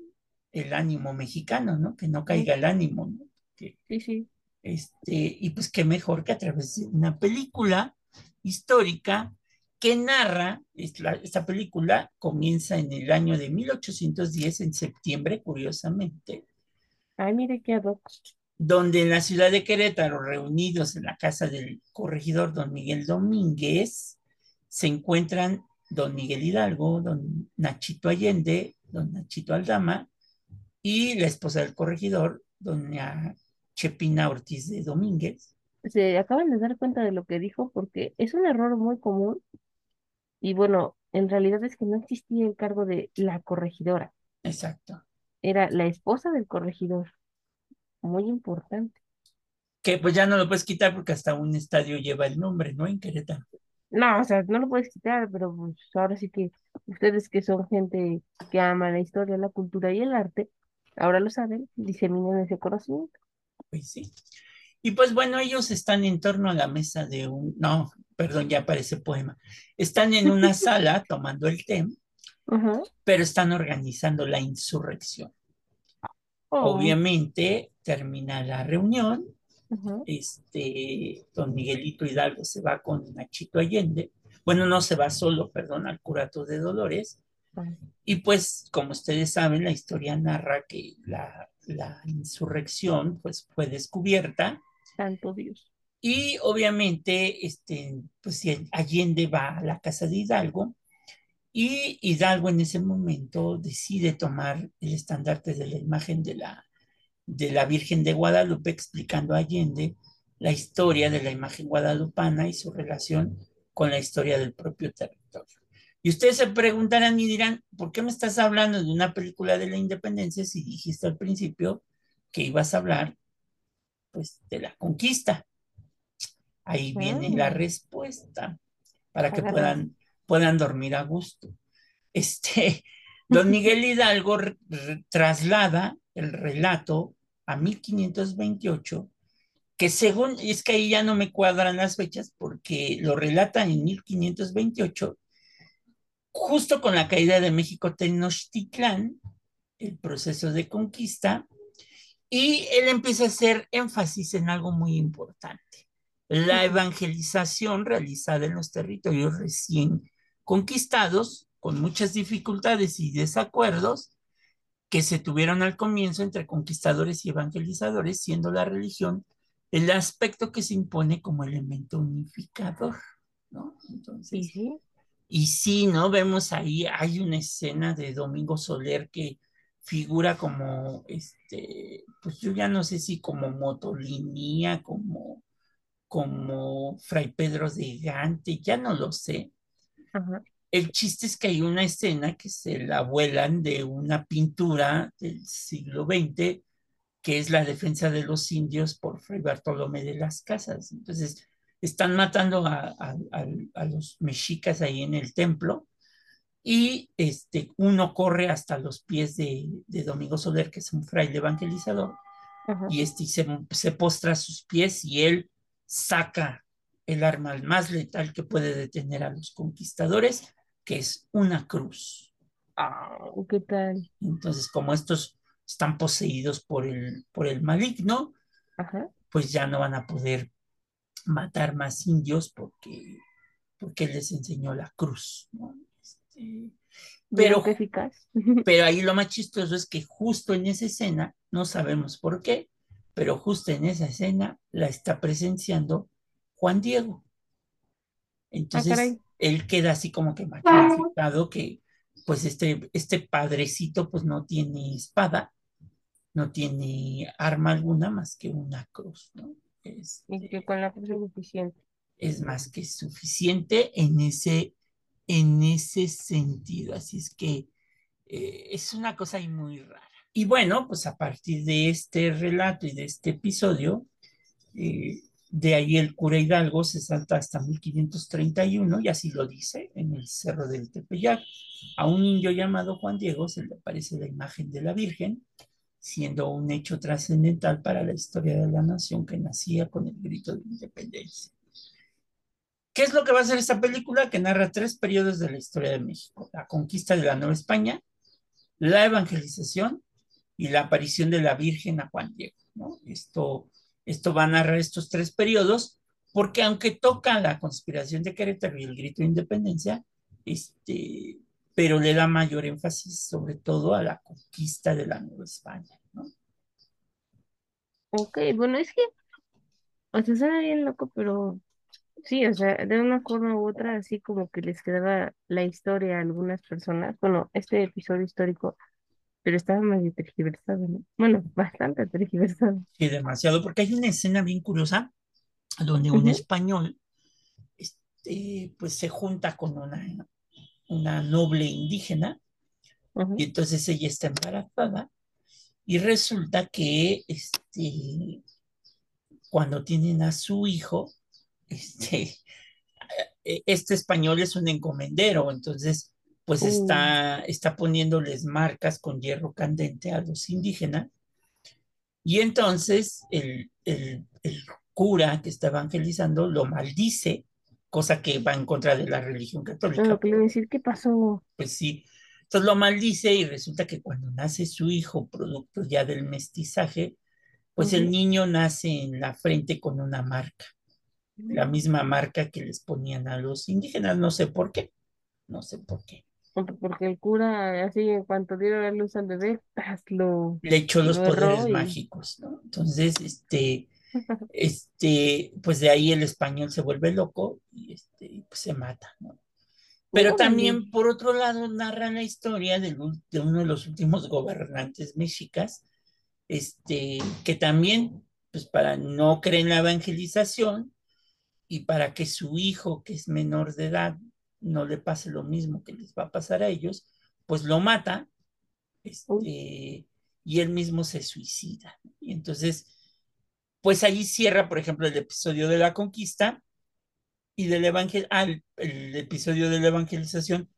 el ánimo mexicano, ¿no? Que no caiga el ánimo, ¿no? Que, Sí, sí. este, y pues qué mejor que a través de una película histórica que narra, esta película comienza en el año de 1810, en septiembre, curiosamente, Ay, mire qué ad hoc. Donde en la ciudad de Querétaro, reunidos en la casa del corregidor don Miguel Domínguez, se encuentran don Miguel Hidalgo, don Nachito Allende, don Nachito Aldama y la esposa del corregidor, doña Chepina Ortiz de Domínguez. Se acaban de dar cuenta de lo que dijo porque es un error muy común y bueno, en realidad es que no existía el cargo de la corregidora, Exacto. era la esposa del corregidor. Muy importante. Que pues ya no lo puedes quitar porque hasta un estadio lleva el nombre, ¿no? En Querétaro. No, o sea, no lo puedes quitar, pero pues ahora sí que ustedes que son gente que ama la historia, la cultura y el arte, ahora lo saben, diseminan ese conocimiento. Pues sí. Y pues bueno, ellos están en torno a la mesa de un, no, perdón, ya parece poema. Están en una sala tomando el té, Ajá. pero están organizando la insurrección. Oh, Obviamente termina la reunión, este, don Miguelito Hidalgo se va con Nachito Allende, bueno, no se va solo, perdón, al curato de Dolores, y pues, como ustedes saben, la historia narra que la, la insurrección pues, fue descubierta. Santo Dios. y obviamente este, pues, Allende va a la casa de Hidalgo y Hidalgo en ese momento decide tomar el estandarte de la imagen de la, de la Virgen de Guadalupe explicando a Allende la historia de la imagen guadalupana y su relación con la historia del propio territorio. Y ustedes se preguntarán y dirán, ¿por qué me estás hablando de una película de la independencia si dijiste al principio que ibas a hablar pues de la conquista? Ahí viene la respuesta para que puedan, puedan dormir a gusto. Este, don Miguel Hidalgo traslada el relato a 1528, que según, es que ahí ya no me cuadran las fechas, porque lo relata en 1528, justo con la caída de México Tenochtitlán, el proceso de conquista, y él empieza a hacer énfasis en algo muy importante, la evangelización realizada en los territorios recién conquistados, con muchas dificultades y desacuerdos que se tuvieron al comienzo entre conquistadores y evangelizadores, siendo la religión el aspecto que se impone como elemento unificador, ¿no? Entonces, y sí, ¿no? Vemos ahí, hay una escena de Domingo Soler que figura como, este, pues yo ya no sé si como motolinía, como, como Fray Pedro de Gante, ya no lo sé. Ajá. El chiste es que hay una escena que se la vuelan de una pintura del siglo XX, que es la defensa de los indios por Fray Bartolomé de las Casas. Entonces, están matando a, a- a- a los mexicas ahí en el templo y este, uno corre hasta los pies de, de Domingo Soler, que es un fraile evangelizador, Ajá. y este, se, se postra a sus pies y él saca el arma más letal que puede detener a los conquistadores, que es una cruz. Ah, ¿qué tal? Entonces, como estos están poseídos por el, por el maligno, Ajá. pues ya no van a poder matar más indios porque, porque él les enseñó la cruz. ¿no? Este, Pero pero, qué eficaz. pero ahí lo más chistoso es que justo en esa escena, no sabemos por qué, pero justo en esa escena la está presenciando Juan Diego. Entonces, caray. Él queda así como que magnificado que pues este, este padrecito pues no tiene espada, no tiene arma alguna más que una cruz, ¿no? Este, Y que con la cruz es suficiente. es más que suficiente en ese, en ese sentido. Así es que eh, es una cosa ahí muy rara. Y bueno, pues a partir de este relato y de este episodio, eh, de ahí el cura Hidalgo se salta hasta 1531, y así lo dice en el Cerro del Tepeyac. A un indio llamado Juan Diego se le aparece la imagen de la Virgen, siendo un hecho trascendental para la historia de la nación que nacía con el grito de independencia. ¿Qué es lo que va a hacer esta película? Que narra tres periodos de la historia de México. La conquista de la Nueva España, la evangelización y la aparición de la Virgen a Juan Diego. ¿no? Esto, esto va a narrar estos tres periodos porque aunque toca la conspiración de Querétaro y el grito de independencia, este, pero le da mayor énfasis sobre todo a la conquista de la Nueva España. ¿no? Ok, bueno, es que, o sea, suena bien loco, pero sí, o sea, de una forma u otra, así como que les quedaba la historia a algunas personas, bueno, este episodio histórico, pero estaba medio tergiversado, ¿no? Bueno, bastante tergiversado. Sí, demasiado, porque hay una escena bien curiosa donde un español este, pues se junta con una, una noble indígena y entonces ella está embarazada y resulta que este, cuando tienen a su hijo, este, eh, este español es un encomendero, entonces pues Uh, está, está poniéndoles marcas con hierro candente a los indígenas. Y entonces el, el, el cura que está evangelizando lo maldice, cosa que va en contra de la religión lo católica, que le a pero decir, ¿qué pasó? pues sí. Entonces lo maldice y resulta que cuando nace su hijo, producto ya del mestizaje, pues el niño nace en la frente con una marca, la misma marca que les ponían a los indígenas, no sé por qué, no sé por qué. Porque porque el cura, así, en cuanto dieron la luz al bebé, ¡tas! lo, Le echó los lo erró poderes y... mágicos, ¿no? Entonces, este, este, pues de ahí el español se vuelve loco y este, pues se mata, ¿no? Pero Órale. también, por otro lado, narra la historia de, de uno de los últimos gobernantes mexicas, este, que también, pues para no creer en la evangelización y para que su hijo, que es menor de edad, no le pase lo mismo que les va a pasar a ellos, pues lo mata, este, y él mismo se suicida. Y entonces, pues allí cierra, por ejemplo, el episodio de la conquista y del evangel ah, el, el episodio de la evangelización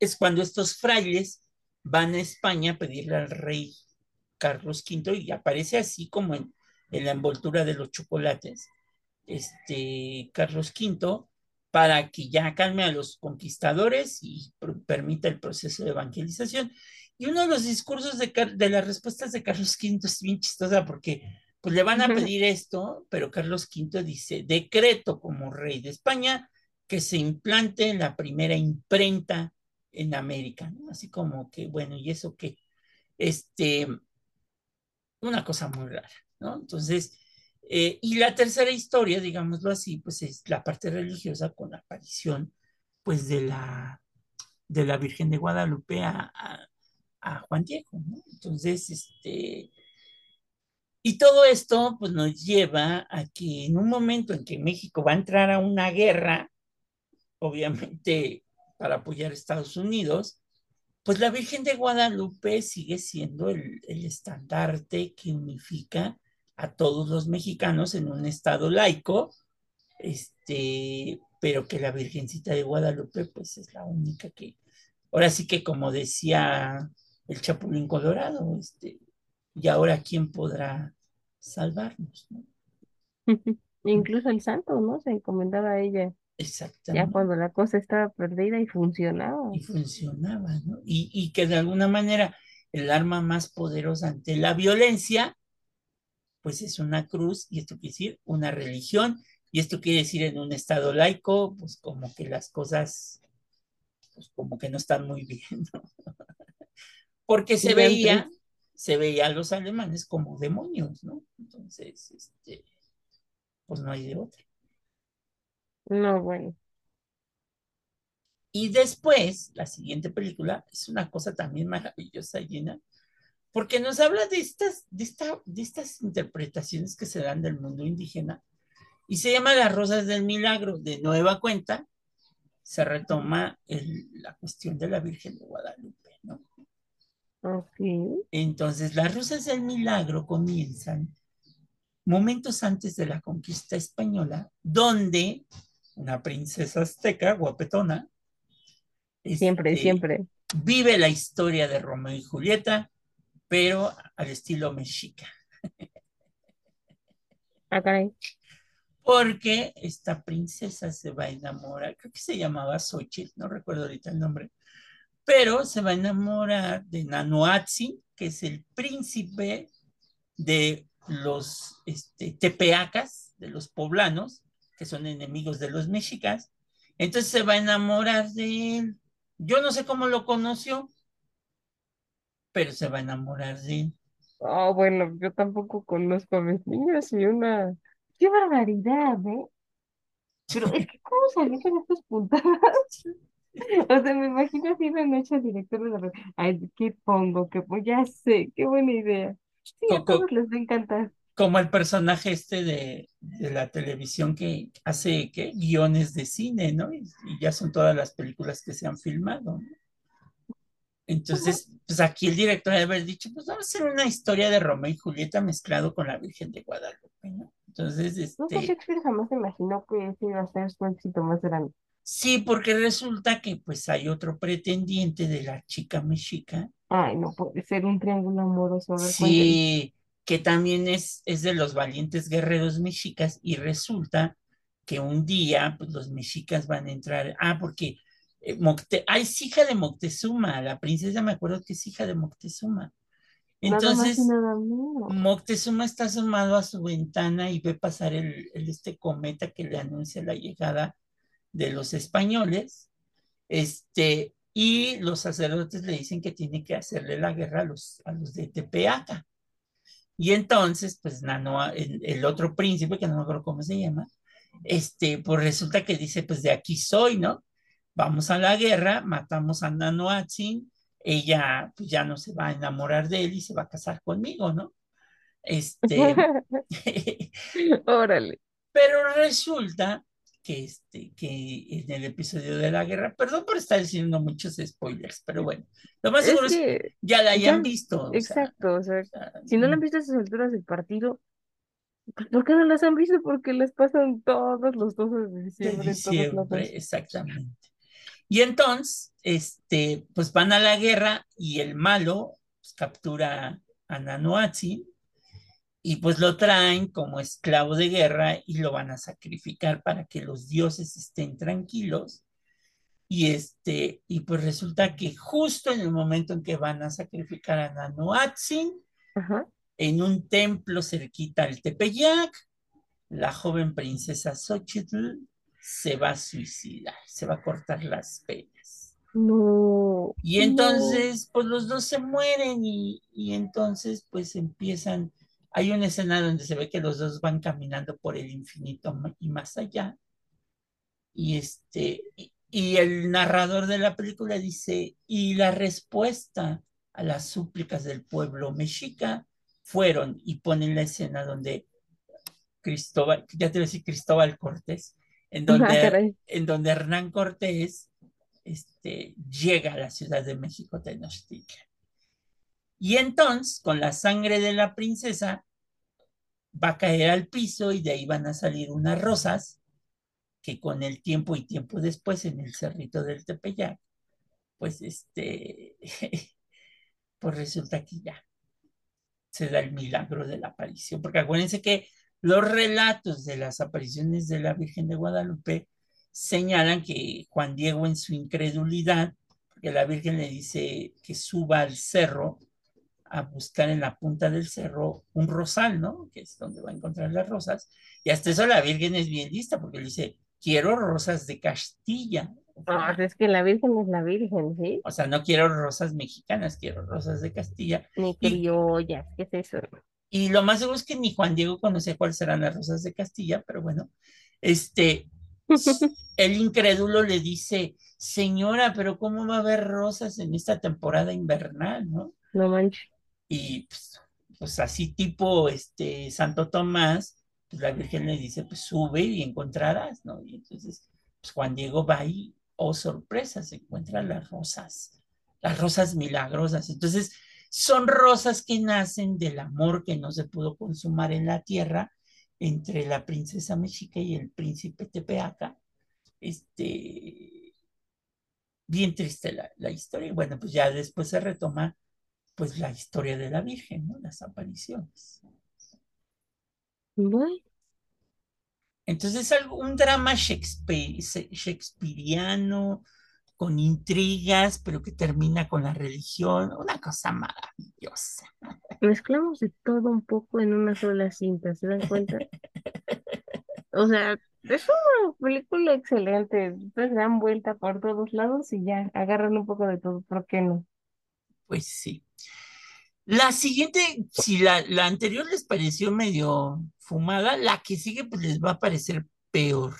es cuando estos frailes van a España a pedirle al rey Carlos V y aparece así como en, en la envoltura de los chocolates, este Carlos V, para que ya calme a los conquistadores y permita el proceso de evangelización. Y uno de los discursos de, Car- de las respuestas de Carlos V es bien chistosa porque pues le van a pedir esto, pero Carlos V dice, decreto como rey de España que se implante la primera imprenta en América, ¿no? Así como que, bueno, ¿y eso qué? Este, una cosa muy rara, ¿no? Entonces, eh, y la tercera historia, digámoslo así, pues es la parte religiosa con la aparición, pues, de la, de la Virgen de Guadalupe a, a, Juan Diego. Entonces, este, y todo esto, pues, nos lleva a que en un momento en que México va a entrar a una guerra, obviamente para apoyar a Estados Unidos, pues la Virgen de Guadalupe sigue siendo el, el estandarte que unifica a todos los mexicanos en un estado laico, este, pero que la Virgencita de Guadalupe pues es la única que, ahora sí que como decía el Chapulín Colorado, este, y ahora quién podrá salvarnos, ¿no? Incluso el santo, ¿no? Se encomendaba a ella ya Exactamente. cuando la cosa estaba perdida y funcionaba. Y funcionaba, ¿no? Y, y que de alguna manera el arma más poderosa ante la violencia, pues es una cruz, y esto quiere decir una religión, y esto quiere decir en un estado laico, pues como que las cosas, pues como que no están muy bien, ¿no? Porque se veía, se veía a los alemanes como demonios, ¿no? Entonces, este, pues no hay de otra. No, bueno. Y después, la siguiente película es una cosa también maravillosa, llena, porque nos habla de estas, de, esta, de estas interpretaciones que se dan del mundo indígena y se llama Las Rosas del Milagro. De nueva cuenta, se retoma el, la cuestión de la Virgen de Guadalupe, ¿no? Ok. Entonces, las Rosas del Milagro comienzan momentos antes de la conquista española, donde una princesa azteca, guapetona, Siempre, este, siempre. vive la historia de Romeo y Julieta, pero al estilo mexica. Ah, caray. Porque esta princesa se va a enamorar, creo que se llamaba Xochitl, no recuerdo ahorita el nombre, pero se va a enamorar de Nanoatzi, que es el príncipe de los este, tepeacas, de los poblanos, que son enemigos de los mexicas. Entonces se va a enamorar de él. Yo no sé cómo lo conoció, pero se va a enamorar de él. Oh, bueno, yo tampoco conozco a mis niños y una... ¡Qué barbaridad, eh! Pero es que, ¿cómo salió con estas puntadas? O sea, me imagino así la noche al director de la... Ay, ¿qué pongo? ¿Qué pongo? Ya sé, qué buena idea. Sí, a Coco. todos les va a encantar. Como el personaje este de, de la televisión que hace ¿qué? guiones de cine, ¿no? Y, y ya son todas las películas que se han filmado, ¿no? Entonces, pues aquí el director debe haber dicho, pues vamos a hacer una historia de Romeo y Julieta mezclado con la Virgen de Guadalupe, ¿no? Entonces, No sé, este, Shakespeare jamás imaginó que ese iba a ser su éxito más grande. sí, porque resulta que pues hay otro pretendiente de la chica mexica, Ay, no puede ser un triángulo amoroso. A ver, sí, que también es, es de los valientes guerreros mexicas y resulta que un día pues los mexicas van a entrar, ah, porque eh, Mocte- ah, es hija de Moctezuma, la princesa me acuerdo que es hija de Moctezuma. Nada más y Entonces, nada. Moctezuma está asomado a su ventana y ve pasar el, el- este cometa que le anuncia la llegada de los españoles. Este, y los sacerdotes le dicen que tiene que hacerle la guerra a los, a los de Tepeaca. Y entonces, pues Nanoa, el, el otro príncipe, que no me acuerdo cómo se llama, este, pues resulta que dice, pues de aquí soy, ¿no? Vamos a la guerra, matamos a Nanoatzin, ella pues ya no se va a enamorar de él y se va a casar conmigo, ¿no? Este, Órale. pero resulta que, este, que en el episodio de la guerra, perdón por estar diciendo muchos spoilers, pero bueno, lo más Es seguro es que ya la hayan ya- visto. exacto, o sea, o sea, si no la han visto a esas alturas del partido, ¿por qué no las han visto? Porque las pasan todos los 12 de de diciembre todos diciembre, exactamente. Y entonces, este, pues van a la guerra y el malo pues, captura a Nanoatzi y pues lo traen como esclavo de guerra y lo van a sacrificar para que los dioses estén tranquilos. Y este, y pues resulta que justo en el momento en que van a sacrificar a Nanoatzi, Ajá. en un templo cerquita al Tepeyac, la joven princesa Xochitl se va a suicidar, se va a cortar las venas. No. Y entonces, pues los dos se mueren y, y entonces, pues empiezan, hay una escena donde se ve que los dos van caminando por el infinito y más allá. Y este, y, y el narrador de la película dice, y la respuesta a las súplicas del pueblo mexica fueron, y ponen la escena donde Cristóbal, ya te voy a decir Cristóbal Cortés, en Ah, donde, en donde Hernán Cortés este, llega a la Ciudad de México, Tenochtitlan. Y entonces, con la sangre de la princesa, va a caer al piso y de ahí van a salir unas rosas que con el tiempo y tiempo después en el cerrito del Tepeyac, pues este, pues resulta que ya se da el milagro de la aparición, porque acuérdense que los relatos de las apariciones de la Virgen de Guadalupe señalan que Juan Diego en su incredulidad, porque la Virgen le dice que suba al cerro a buscar en la punta del cerro un rosal, ¿no? Que es donde va a encontrar las rosas. Y hasta eso la Virgen es bien lista, porque le dice, quiero rosas de Castilla. Ah, es que la Virgen es la Virgen, ¿sí? O sea, no quiero rosas mexicanas, quiero rosas de Castilla. Ni criollas, ¿qué es eso? Y lo más seguro es que ni Juan Diego conocía cuáles serán las rosas de Castilla, pero bueno, este, el incrédulo le dice, señora, pero ¿cómo va a haber rosas en esta temporada invernal, no? No manches. Y pues, pues así tipo, este, Santo Tomás, pues la Virgen le dice, pues sube y encontrarás, ¿no? Y entonces, pues Juan Diego va y, oh sorpresa, se encuentran las rosas, las rosas milagrosas. Entonces, son rosas que nacen del amor que no se pudo consumar en la tierra entre la princesa mexica y el príncipe Tepeaca. Este, bien triste la, la historia. Y bueno, pues ya después se retoma pues la historia de la Virgen, ¿no? Las apariciones. Bueno, Entonces es un drama shakespeariano, con intrigas, pero que termina con la religión, una cosa maravillosa. mezclamos de todo un poco en una sola cinta, ¿se dan cuenta? O sea, es una película excelente. Ustedes dan vuelta por todos lados y ya, agarran un poco de todo, ¿por qué no? Pues sí. La siguiente, si la, la anterior les pareció medio fumada, la que sigue pues les va a parecer peor.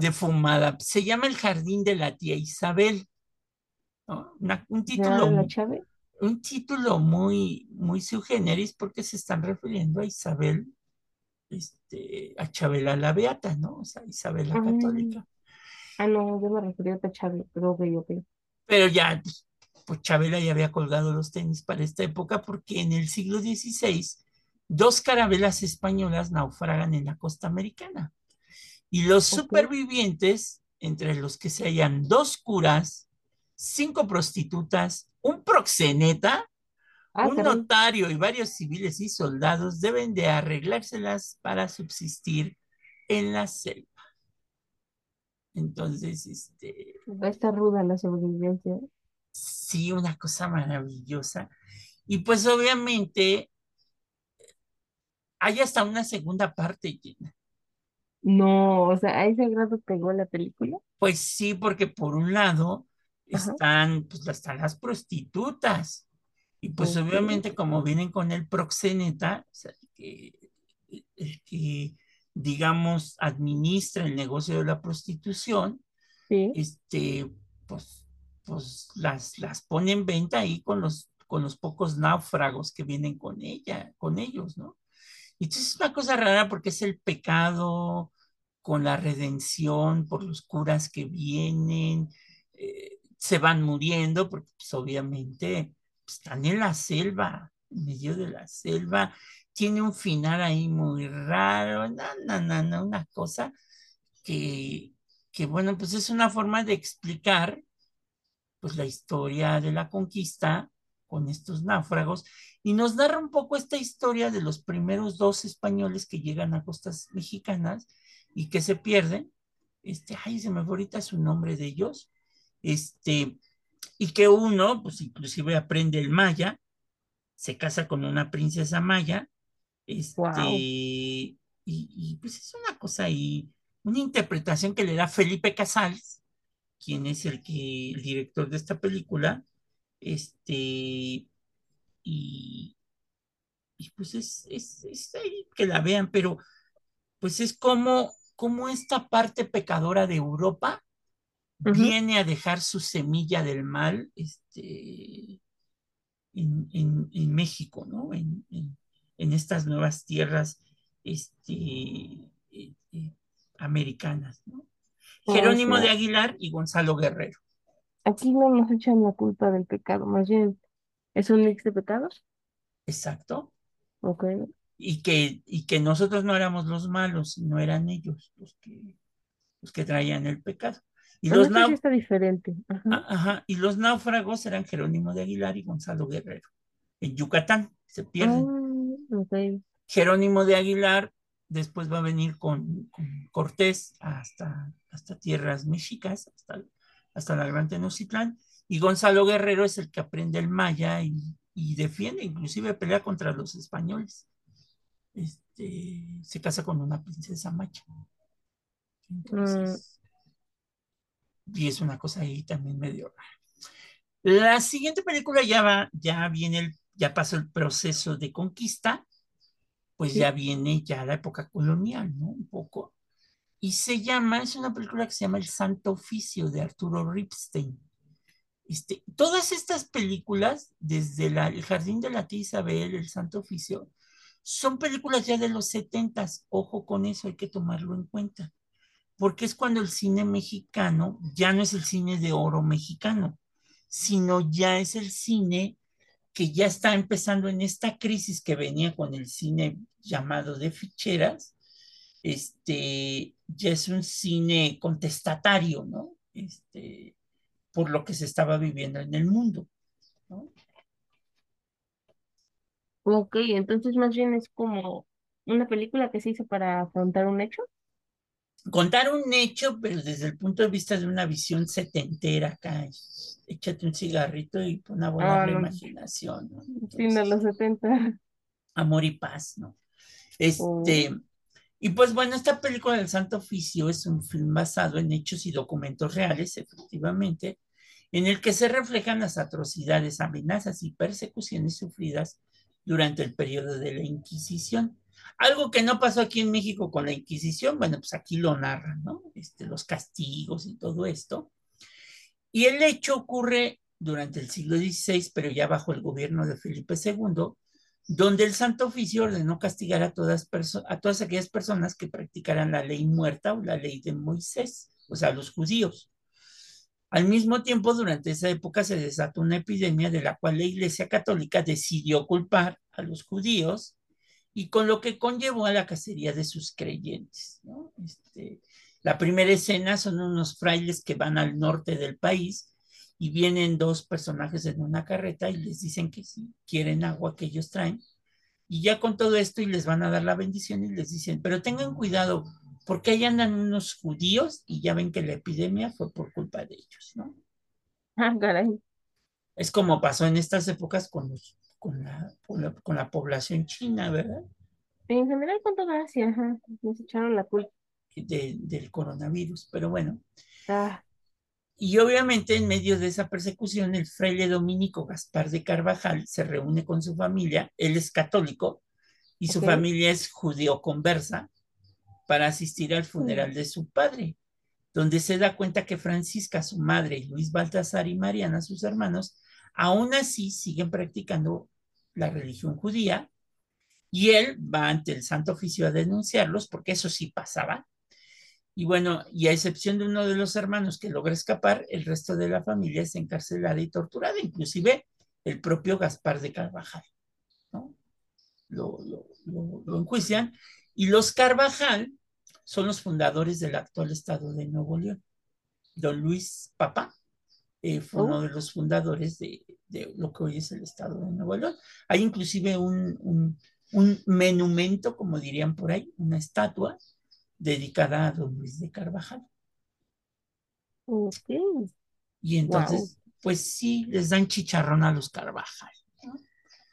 De fumada. Se llama El jardín de la tía Isabel. ¿no? Una- un ¿Ya título, la mu- Chávez? un título muy, muy sui generis porque se están refiriendo a Isabel, este, a Chabela la Beata, ¿no? O sea, Isabel la Ah. Católica. Ah, no, yo me refería a Chávez, pero ok, ok. Pero ya, pues, pues Chabela ya había colgado los tenis para esta época porque en el siglo XVI dos carabelas españolas naufragan en la costa americana. Y los supervivientes, entre los que se hallan dos curas, cinco prostitutas, un proxeneta, Ah, un notario y varios civiles y soldados deben de arreglárselas para subsistir en la selva. Entonces, este, Va a estar ruda la sobrevivencia. sí, una cosa maravillosa. Y pues obviamente hay hasta una segunda parte, Gina. No, o sea, a ese grado pegó la película. Pues sí, porque por un lado Ajá. están, pues están las prostitutas. Y pues obviamente como vienen con el proxeneta, o sea, que, el que, digamos, administra el negocio de la prostitución, Sí. este, pues, pues las, las pone en venta ahí con los, con los pocos náufragos que vienen con ella, con ellos, ¿no? Y entonces es una cosa rara porque es el pecado con la redención por los curas que vienen, eh, se van muriendo porque pues, obviamente pues, están en la selva, en medio de la selva, tiene un final ahí muy raro, no, no, no, no, una cosa que, que bueno, pues es una forma de explicar pues la historia de la conquista con estos náufragos y nos narra un poco esta historia de los primeros dos españoles que llegan a costas mexicanas y que se pierden. Este, ay, se me fue ahorita su nombre de ellos. Este, y que uno, pues inclusive aprende el maya, se casa con una princesa maya, este, Wow. y, y pues es una cosa ahí, una interpretación que le da Felipe Casals, quien es el que, el director de esta película, este, y, y pues es, es, es ahí que la vean, pero pues es como, como esta parte pecadora de Europa viene a dejar su semilla del mal este, en, en, en México, ¿no? En, en, estas nuevas tierras este, eh, eh, americanas, ¿no? O Jerónimo de Aguilar y Gonzalo Guerrero. Aquí no nos echan la culpa del pecado, más bien es un mix de pecados. Exacto. Ok. Y que, y que nosotros no éramos los malos, no eran ellos los que, los que traían el pecado. Y Bueno, los, sí está diferente. Ajá. ah, ajá, y los náufragos eran Jerónimo de Aguilar y Gonzalo Guerrero. En Yucatán se pierden. Ah. Jerónimo de Aguilar después va a venir con, con Cortés hasta, hasta tierras mexicas, hasta, hasta la Gran Tenochtitlán, y Gonzalo Guerrero es el que aprende el maya y, y defiende, inclusive pelea contra los españoles. Este, se casa con una princesa maya. Entonces, y es una cosa ahí también medio rara. La siguiente película ya va, ya viene el, ya pasó el proceso de conquista, pues Sí. ya viene ya la época colonial, ¿no? Un poco. Y se llama, es una película que se llama El Santo Oficio de Arturo Ripstein. Este, todas estas películas, desde la, El Jardín de la Tía Isabel, El Santo Oficio, son películas ya de los setentas. Ojo con eso, hay que tomarlo en cuenta. Porque es cuando el cine mexicano ya no es el cine de oro mexicano, sino ya es el cine que ya está empezando en esta crisis que venía con el cine llamado de ficheras, este, ya es un cine contestatario, ¿no? Este, por lo que se estaba viviendo en el mundo, ¿no? Ok, entonces más bien es como una película que se hizo para afrontar un hecho. Contar un hecho, pero desde el punto de vista de una visión setentera acá, échate un cigarrito y pon a volar Ah, la no. imaginación, ¿no? Sí, de los Entonces, 70. amor y paz, ¿no? Oh. Y pues bueno, esta película del Santo Oficio es un film basado en hechos y documentos reales, efectivamente, en el que se reflejan las atrocidades, amenazas y persecuciones sufridas durante el periodo de la Inquisición. Algo que no pasó aquí en México con la Inquisición, bueno, pues aquí lo narran, ¿no? Este, los castigos y todo esto. Y el hecho ocurre durante el siglo XVI, pero ya bajo el gobierno de Felipe II, donde el Santo Oficio ordenó castigar a todas, a todas aquellas personas que practicaran la ley muerta o la ley de Moisés, o sea, los judíos. Al mismo tiempo, durante esa época se desató una epidemia de la cual la Iglesia Católica decidió culpar a los judíos y con lo que conllevó a la cacería de sus creyentes. Este, la primera escena son unos frailes que van al norte del país y vienen dos personajes en una carreta y les dicen que si quieren agua que ellos traen. Y ya con todo esto y les van a dar la bendición y les dicen, pero tengan cuidado, porque ahí andan unos judíos y ya ven que la epidemia fue por culpa de ellos, ¿no? Ah, caray. Es como pasó en estas épocas con, los, con, la, con, la, con la población china, ¿verdad? En general con todo Asia, ajá, nos echaron la culpa. De, del coronavirus, pero bueno. Ah, Y obviamente en medio de esa persecución, el fraile dominico Gaspar de Carvajal se reúne con su familia, él es católico y su familia es judío conversa para asistir al funeral de su padre, donde se da cuenta que Francisca, su madre, Luis Baltasar y Mariana, sus hermanos, aún así siguen practicando la religión judía y él va ante el Santo Oficio a denunciarlos, porque eso sí pasaba. Y bueno, y a excepción de uno de los hermanos que logra escapar, el resto de la familia es encarcelada y torturada, inclusive el propio Gaspar de Carvajal, ¿no? Lo, lo, lo, lo enjuician. Y los Carvajal son los fundadores del actual estado de Nuevo León. Don Luis Papá eh, fue Oh. uno de los fundadores de, de, lo que hoy es el estado de Nuevo León. Hay inclusive un, un, un monumento, como dirían por ahí, una estatua dedicada a don Luis de Carvajal. ok. Y entonces, pues sí, les dan chicharrón a los Carvajal. ¿no?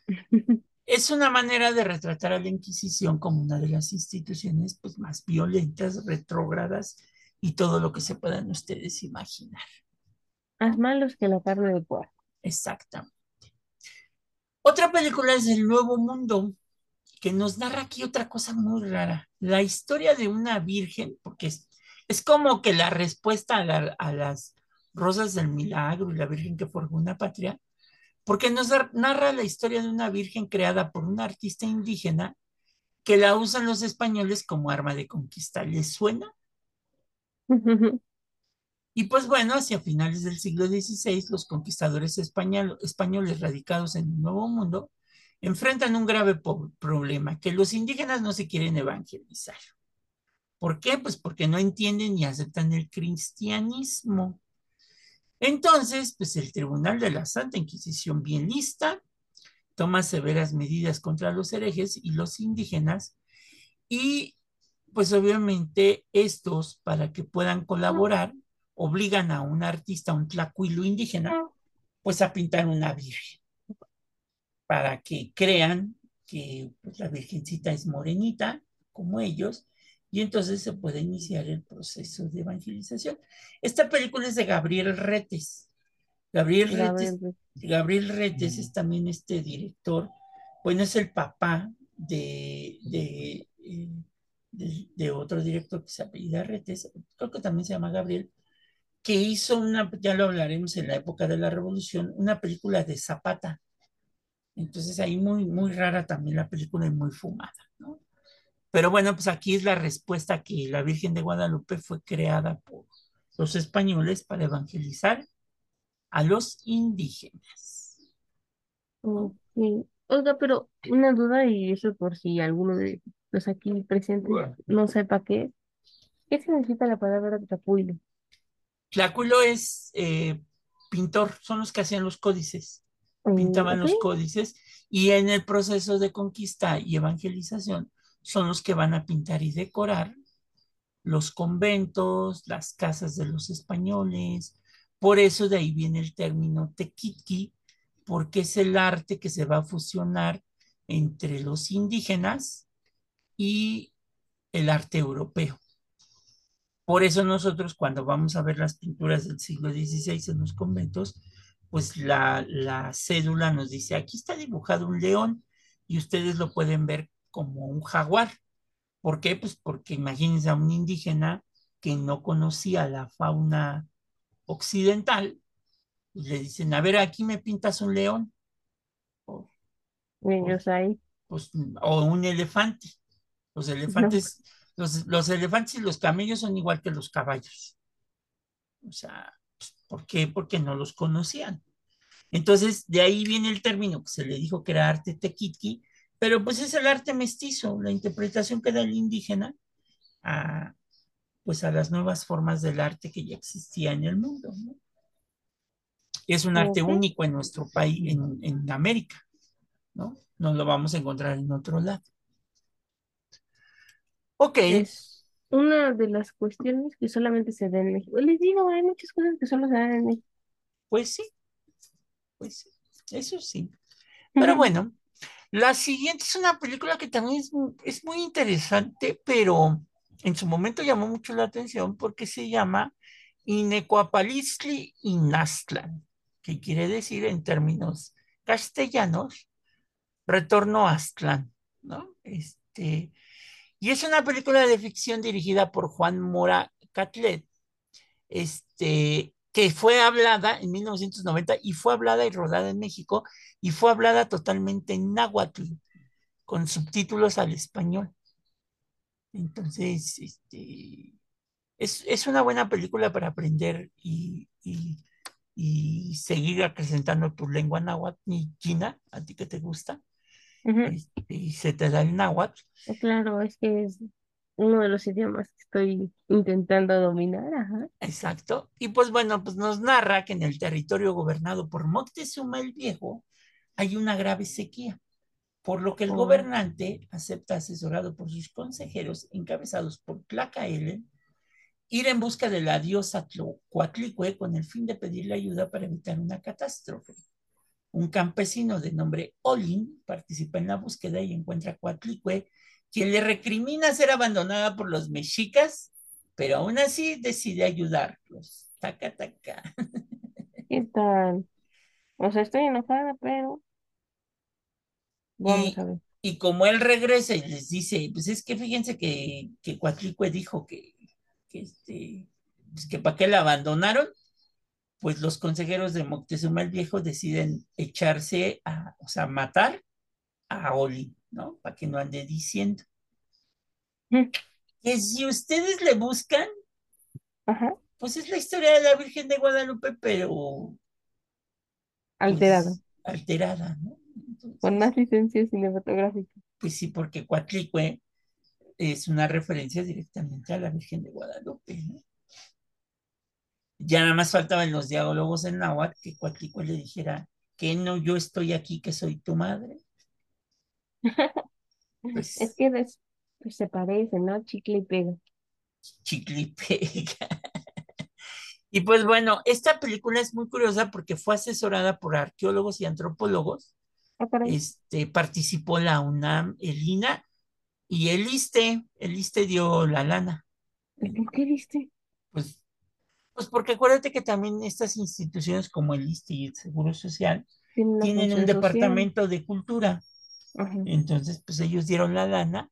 Es una manera de retratar a la Inquisición como una de las instituciones pues, más violentas, retrógradas y todo lo que se puedan ustedes imaginar. Más malos que la carne de puerco. Exactamente. Otra película es El Nuevo Mundo, que nos narra aquí otra cosa muy rara. La historia de una virgen, porque es, es como que la respuesta a, la, a, las rosas del milagro y la virgen que forjó una patria, porque nos narra la historia de una virgen creada por un artista indígena que la usan los españoles como arma de conquista. ¿Les suena? Y pues bueno, hacia finales del siglo XVI, los conquistadores español, españoles radicados en el Nuevo Mundo enfrentan un grave problema, que los indígenas no se quieren evangelizar. ¿Por qué? Pues porque no entienden ni aceptan el cristianismo. Entonces, pues el Tribunal de la Santa Inquisición, bien lista, toma severas medidas contra los herejes y los indígenas y pues obviamente estos, para que puedan colaborar, obligan a un artista, un tlacuilo indígena, pues a pintar una virgen, para que crean que pues, la virgencita es morenita, como ellos, y entonces se puede iniciar el proceso de evangelización. Esta película es de Gabriel Retes. Gabriel Retes, Gabriel Retes es también este director, bueno, es el papá de, de, de, de otro director que se apellida Retes, creo que también se llama Gabriel, que hizo una, ya lo hablaremos en la época de la Revolución, una película de Zapata. Entonces ahí muy, muy rara también la película y muy fumada, ¿no? Pero bueno, pues aquí es la respuesta que la Virgen de Guadalupe fue creada por los españoles para evangelizar a los indígenas. Ok. Oiga, pero una duda y eso por si alguno de los aquí presentes no sepa qué es. ¿Qué significa la palabra trapuilo? Tláculo es eh, pintor, son los que hacían los códices, Mm, pintaban los códices y en el proceso de conquista y evangelización son los que van a pintar y decorar los conventos, las casas de los españoles. Por eso de ahí viene el término tequitqui, porque es el arte que se va a fusionar entre los indígenas y el arte europeo. Por eso nosotros cuando vamos a ver las pinturas del siglo XVI en los conventos, pues la, la cédula nos dice, aquí está dibujado un león y ustedes lo pueden ver como un jaguar. ¿Por qué? Pues porque imagínense a un indígena que no conocía la fauna occidental, pues le dicen, a ver, aquí me pintas un león, o, Ellos ahí. pues, o un elefante. Los elefantes, los, los elefantes y los camellos son igual que los caballos. O sea, ¿por qué? Porque no los conocían. Entonces, de ahí viene el término que se le dijo que era arte tequitqui, pero pues es el arte mestizo, la interpretación que da el indígena a, pues a las nuevas formas del arte que ya existía en el mundo. ¿no? Es un arte único en nuestro país, en, en América, ¿no? No lo vamos a encontrar en otro lado. Ok, una de las cuestiones que solamente se da en México. Les digo, hay muchas cosas que solo se dan en México. pues sí, pues sí, eso sí. Pero bueno, la siguiente es una película que también es, es muy interesante, pero en su momento llamó mucho la atención porque se llama Inecuapalistli Inastlan, que quiere decir en términos castellanos, retorno a Aztlán, ¿no? Este, y es una película de ficción dirigida por Juan Mora Catlet, este, que fue hablada en 1990 y fue hablada y rodada en México y fue hablada totalmente en náhuatl, con subtítulos al español. Entonces, este, es, es una buena película para aprender y, y, y seguir acrecentando tu lengua náhuatl y china, a ti que te gusta, Este, y se te da el náhuatl. Claro, es que es uno de los idiomas que estoy intentando dominar, ajá. Exacto. Y pues bueno, pues nos narra que en el territorio gobernado por Moctezuma el Viejo hay una grave sequía, por lo que el Oh. gobernante acepta, asesorado por sus consejeros, encabezados por Tlacaelen, ir en busca de la diosa Coatlicue con el fin de pedirle ayuda para evitar una catástrofe. Un campesino de nombre Olin participa en la búsqueda y encuentra a Coatlicue, quien le recrimina ser abandonada por los mexicas, pero aún así decide ayudarlos. Taca, taca. ¿Qué tal? O sea, estoy enojada, pero vamos Y, a ver. y como él regresa y les dice, pues es que fíjense que, que Coatlicue dijo que, que, este, pues que para qué la abandonaron, pues los consejeros de Moctezuma el Viejo deciden echarse a, o sea, matar a Oli, ¿no? Para que no ande diciendo. Que si ustedes le buscan, Ajá, pues es la historia de la Virgen de Guadalupe, pero pues, alterado. alterada, ¿no? Entonces, Con más licencia cinematográfica. pues sí, porque Coatlicue es una referencia directamente a la Virgen de Guadalupe, ¿no? Ya nada más faltaba en los diálogos en náhuatl que Coatlicue le dijera que no, yo estoy aquí, que soy tu madre. Pues Es que des- pues se parecen, ¿no? Chicle y pega. chicle y pega. Y pues bueno, esta película es muy curiosa porque fue asesorada por arqueólogos y antropólogos. Ah. Este, participó la UNAM, el INA y el ISTE. El ISTE dio la lana. ¿Y ¿Por qué viste? Pues, pues porque acuérdate que también estas instituciones como el ISTE y el Seguro Social tienen un social. departamento de cultura. Ajá. Entonces, pues ellos dieron la lana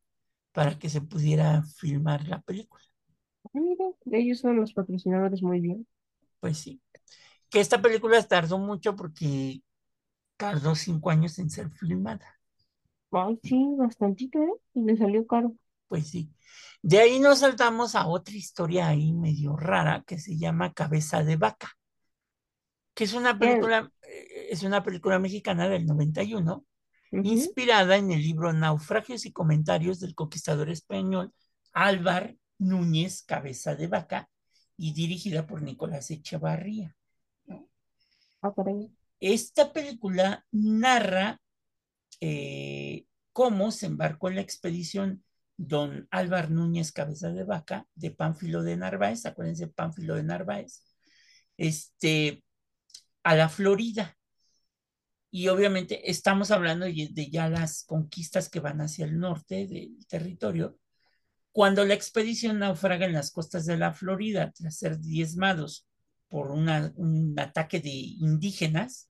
para que se pudiera filmar la película. Ah, Mira, ellos son los patrocinadores muy bien. Pues sí. Que esta película tardó mucho porque tardó cinco años en ser filmada. Ay, sí, bastantito, ¿eh? Y le salió caro. Pues sí. De ahí nos saltamos a otra historia ahí medio rara que se llama Cabeza de Vaca. que es una película, eh, es una película mexicana del 91, inspirada en el libro Naufragios y Comentarios del conquistador español Álvar Núñez Cabeza de Vaca y dirigida por Nicolás Echevarría. Ah, Esta película narra eh, cómo se embarcó en la expedición don Álvar Núñez Cabeza de Vaca de Pánfilo de Narváez, acuérdense Pánfilo de Narváez, este, a la Florida. Y obviamente estamos hablando de ya las conquistas que van hacia el norte del territorio, cuando la expedición naufraga en las costas de la Florida tras ser diezmados por un ataque de indígenas,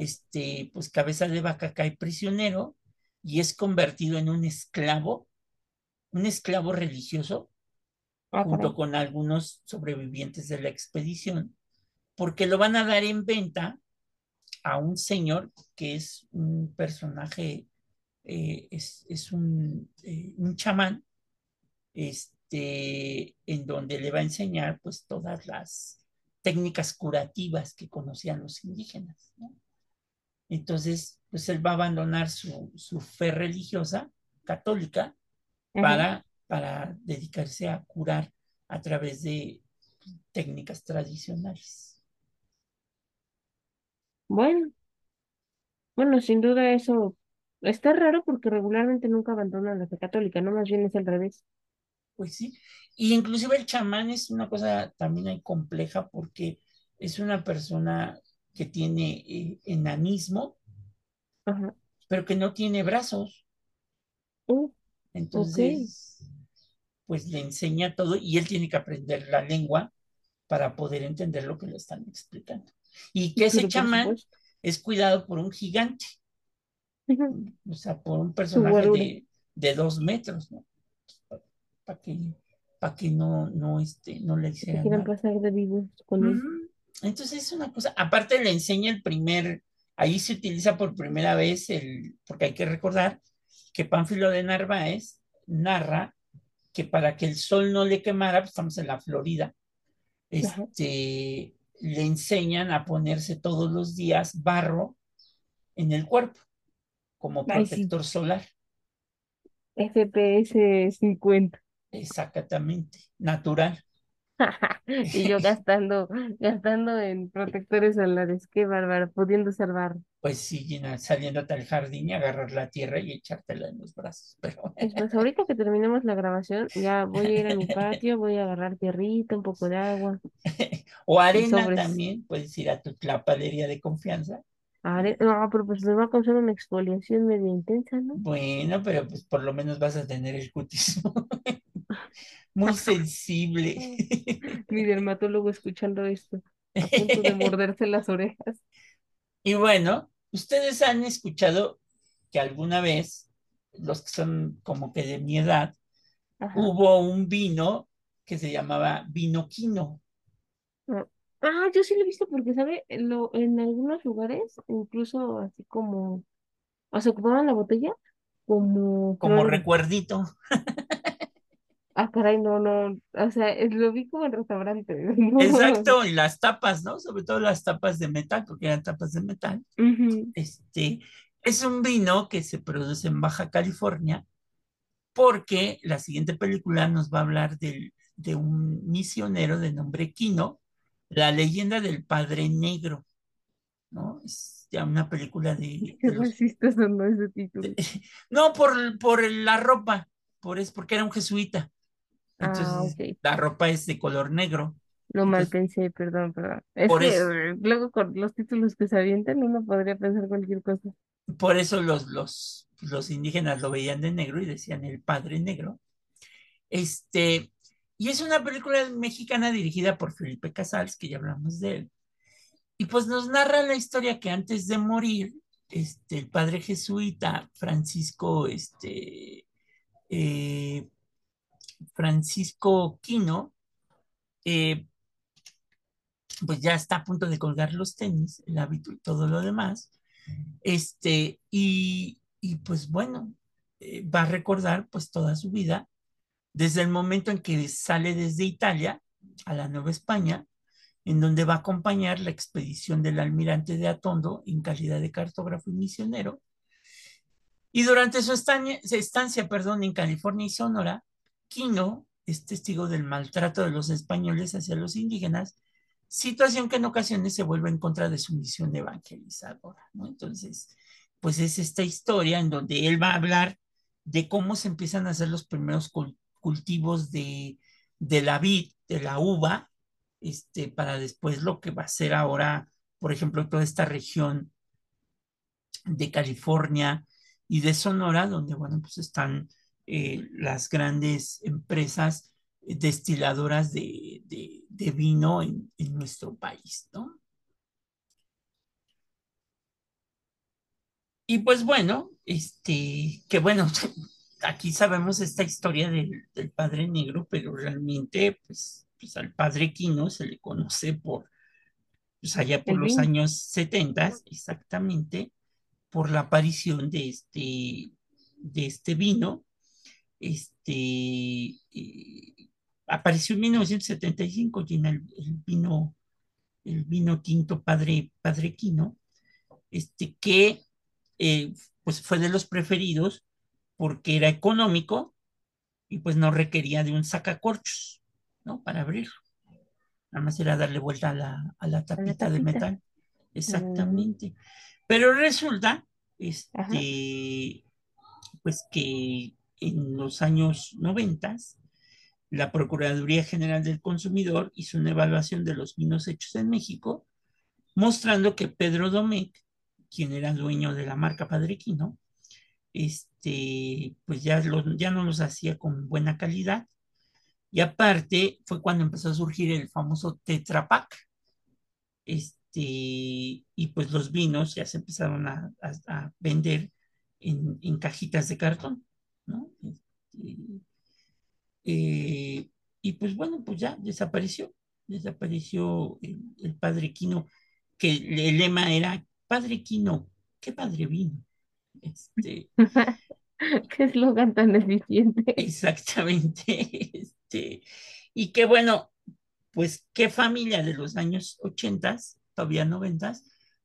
este, pues cabeza de vaca cae prisionero y es convertido en un esclavo, un esclavo religioso, ah, junto con algunos sobrevivientes de la expedición, porque lo van a dar en venta a un señor que es un personaje, eh, es, un, eh, un chamán, este, en donde le va a enseñar pues todas las técnicas curativas que conocían los indígenas. Entonces, pues él va a abandonar su, fe religiosa católica para, para dedicarse a curar a través de técnicas tradicionales. Bueno, bueno, sin duda eso está raro porque regularmente nunca abandonan la fe católica, ¿no? Más bien es al revés. Pues sí, y inclusive el chamán es una cosa también ahí compleja porque es una persona que tiene eh, enanismo, pero que no tiene brazos. Uh, Entonces, pues le enseña todo y él tiene que aprender la lengua para poder entender lo que le están explicando. Y que ese chamán es cuidado por un gigante, o sea, por un personaje de, de dos metros, ¿no? para que, para que no, no, este, no le hicieran. quieran pasar de vivos con él. Entonces es una cosa, aparte le enseña el primer, ahí se utiliza por primera vez el, porque hay que recordar que Pánfilo de Narváez narra que para que el sol no le quemara, pues estamos en la Florida, este, le enseñan a ponerse todos los días barro en el cuerpo como protector solar. FPS 50. Exactamente, natural. y yo gastando, gastando en protectores solares, qué bárbaro, pudiendo salvar. Pues sí, saliéndote al jardín y agarrar la tierra y echártela en los brazos. Pero... Pues ahorita que terminemos la grabación, ya voy a ir a mi patio, voy a agarrar tierrita, un poco de agua. o arena también, puedes ir a tu clapalería de confianza. No, pero pues me va a causar una exfoliación medio intensa, ¿no? Bueno, pero pues por lo menos vas a tener el cutis muy sensible. Mi dermatólogo escuchando esto, a punto de morderse las orejas. Y bueno, ustedes han escuchado que alguna vez, los que son como que de mi edad, hubo un vino que se llamaba vino quino. Ah, yo sí lo he visto porque, ¿sabe? Lo, en algunos lugares, incluso así como, o sea, ocupaban la botella como... Como recuerdito. Ah, caray, no, no, o sea, lo vi como en restaurante. Exacto, y las tapas, ¿no? Sobre todo las tapas de metal, porque eran tapas de metal. Este, es un vino que se produce en Baja California, porque la siguiente película nos va a hablar de un misionero de nombre Quino, la leyenda del Padre Negro, ¿no? Es ya una película de... ¿Qué racistas no ese título? no, por, por la ropa, por, es porque era un jesuita. Ah, Entonces, la ropa es de color negro. No mal pensé, perdón, perdón. Es que luego con los títulos que se avientan uno podría pensar cualquier cosa. Por eso los, los, los indígenas lo veían de negro y decían el padre negro. Este, y es una película mexicana dirigida por Felipe Casals, que ya hablamos de él. Y pues nos narra la historia que antes de morir, este, el padre jesuita Francisco, este, eh, Francisco Quino, eh, pues ya está a punto de colgar los tenis, el hábito y todo lo demás. Este, y, pues bueno, eh, va a recordar pues toda su vida, desde el momento en que sale desde Italia a la Nueva España en donde va a acompañar la expedición del almirante de Atondo en calidad de cartógrafo y misionero. Y durante su estancia, estancia perdón, en California y Sonora, Quino es testigo del maltrato de los españoles hacia los indígenas, situación que en ocasiones se vuelve en contra de su misión evangelizadora. ¿no? Entonces, pues es esta historia en donde él va a hablar de cómo se empiezan a hacer los primeros cultivos de, de la vid, de la uva, este, para después lo que va a ser ahora, por ejemplo, toda esta región de California y de Sonora, donde, bueno, pues están eh, las grandes empresas destiladoras de, de, de vino en, en, nuestro país, ¿no? Y pues bueno, este, que bueno, aquí sabemos esta historia del, del padre negro, pero realmente, pues, pues, al padre Quino se le conoce por, pues allá por los años 70, exactamente, por la aparición de este, de este vino. Este eh, apareció en 1975 y en el, el, vino, el vino tinto padre, padre Quino, este, que eh, pues fue de los preferidos porque era económico y pues no requería de un sacacorchos. ¿no? Para abrirlo. Nada más era darle vuelta a la, a la, tapita, ¿A la tapita, de metal. Exactamente. Mm. Pero resulta, este, pues que en los años noventas, la Procuraduría General del Consumidor hizo una evaluación de los vinos hechos en México, mostrando que Pedro Domecq, quien era dueño de la marca Padrequino, este, pues ya, lo, ya no los hacía con buena calidad y aparte fue cuando empezó a surgir el famoso Tetra Pak. Este, y pues los vinos ya se empezaron a vender en, en, cajitas de cartón, ¿no? Este, eh, y pues bueno, pues ya desapareció, desapareció el, el padre Quino, que el lema era, padre Quino, ¿qué padre vino? Este, Qué eslogan tan eficiente. Exactamente. Este, y qué bueno, pues qué familia de los años 80, todavía 90,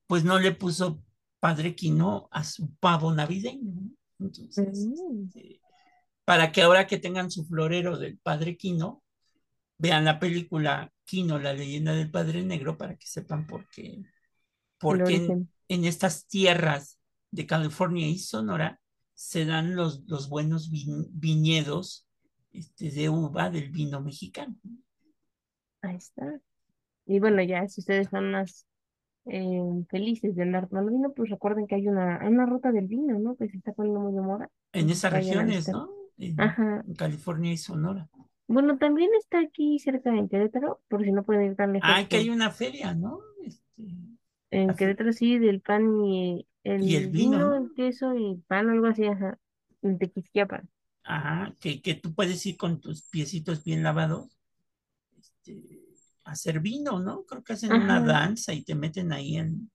pues no le puso Padre Quino a su pavo navideño. Entonces, mm. este, para que ahora que tengan su florero del Padre Quino, vean la película Quino, la leyenda del Padre Negro, para que sepan por qué, porque en, en, estas tierras de California y Sonora se dan los, los buenos viñedos este, de uva del vino mexicano. Ahí está. Y bueno, ya si ustedes están más eh, felices de andar tomando vino, pues recuerden que hay una, una ruta del vino, ¿no? Que se está poniendo muy de moda. En esas regiones, ¿no? En, Ajá. en California y Sonora. Bueno, también está aquí cerca de Querétaro, por si no pueden ir tan lejos. Ah, que hay una feria, ¿no? Este, en Querétaro sí, del pan y el, y el vino, vino el queso y pan, algo así, ajá, en Tequisquiapan. Ajá, que, que tú puedes ir con tus piecitos bien lavados este, hacer vino, ¿no? Creo que hacen Ajá. una danza y te meten ahí en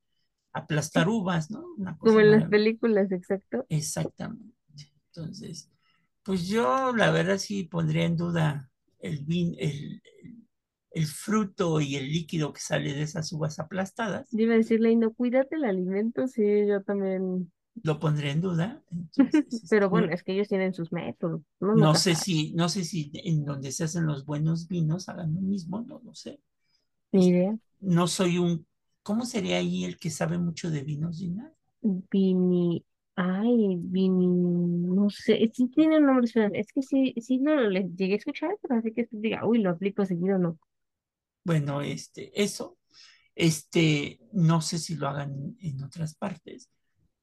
aplastar uvas, ¿no? Una cosa Como en las películas, exacto. Exactamente. Entonces, pues yo la verdad sí pondría en duda el, vin, el, el, fruto y el líquido que sale de esas uvas aplastadas. Yo iba a decirle, no, cuídate el alimento, sí, yo también lo pondré en duda. Entonces, Pero bueno, es que ellos tienen sus métodos. No, no sé si, no sé si en donde se hacen los buenos vinos hagan lo mismo, no lo sé. Ni idea. No soy un, ¿cómo sería ahí el que sabe mucho de vinos, Gina? Vini, ay, Vini, no sé, sí tiene un nombre, es que sí, sí no lo llegué a escuchar, pero así que diga, uy, lo aplico seguido no. Bueno, este, eso, este, no sé si lo hagan en otras partes,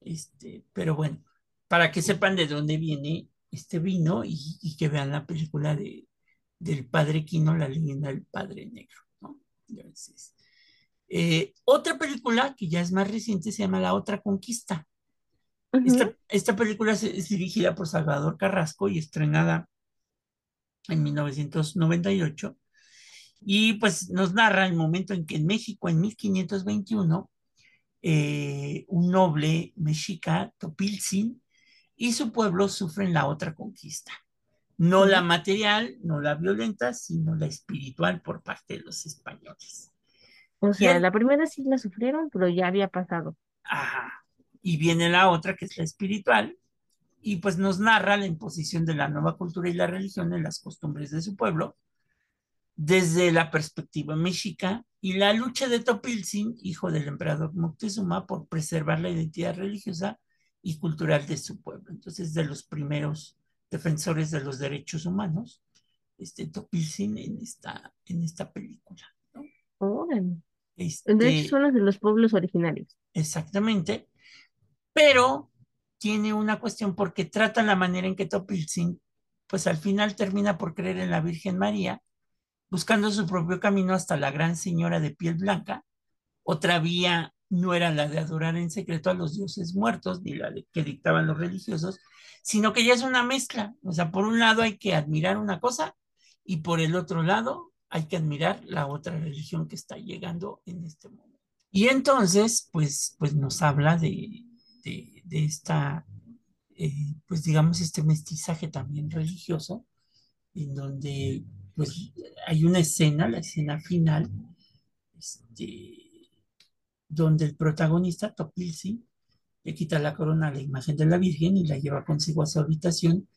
este, pero bueno, para que sepan de dónde viene este vino y, y que vean la película de, del Padre Quino, la leyenda del Padre Negro, ¿no? Entonces, eh, otra película que ya es más reciente se llama La Otra Conquista. Uh -huh. esta, esta, película es, es dirigida por Salvador Carrasco y estrenada en 1998 y pues nos narra el momento en que en México en 1521 eh, un noble mexica, Topilzin, y su pueblo sufren la otra conquista. No la material, no la violenta, sino la espiritual por parte de los españoles. O sea, el- la primera sí la sufrieron, pero ya había pasado. Ajá. Y viene la otra, que es la espiritual, y pues nos narra la imposición de la nueva cultura y la religión en las costumbres de su pueblo, desde la perspectiva mexica, y la lucha de Topilzin, hijo del emperador Moctezuma, por preservar la identidad religiosa y cultural de su pueblo. Entonces, de los primeros defensores de los derechos humanos, este Topilzin en esta, en esta película. ¿no? Órale. Este, De hecho, son los de los pueblos originarios. Exactamente, pero tiene una cuestión porque trata la manera en que Topilzin, pues al final termina por creer en la Virgen María, buscando su propio camino hasta la gran señora de piel blanca. Otra vía no era la de adorar en secreto a los dioses muertos, ni la que dictaban los religiosos, sino que ya es una mezcla. O sea, por un lado hay que admirar una cosa y por el otro lado hay que admirar la otra religión que está llegando en este momento. Y entonces, pues, pues nos habla de, de, de esta, eh, pues digamos, este mestizaje también religioso, en donde pues hay una escena, la escena final, este, donde el protagonista, Topilsi, le quita la corona a la imagen de la Virgen y la lleva consigo a su habitación,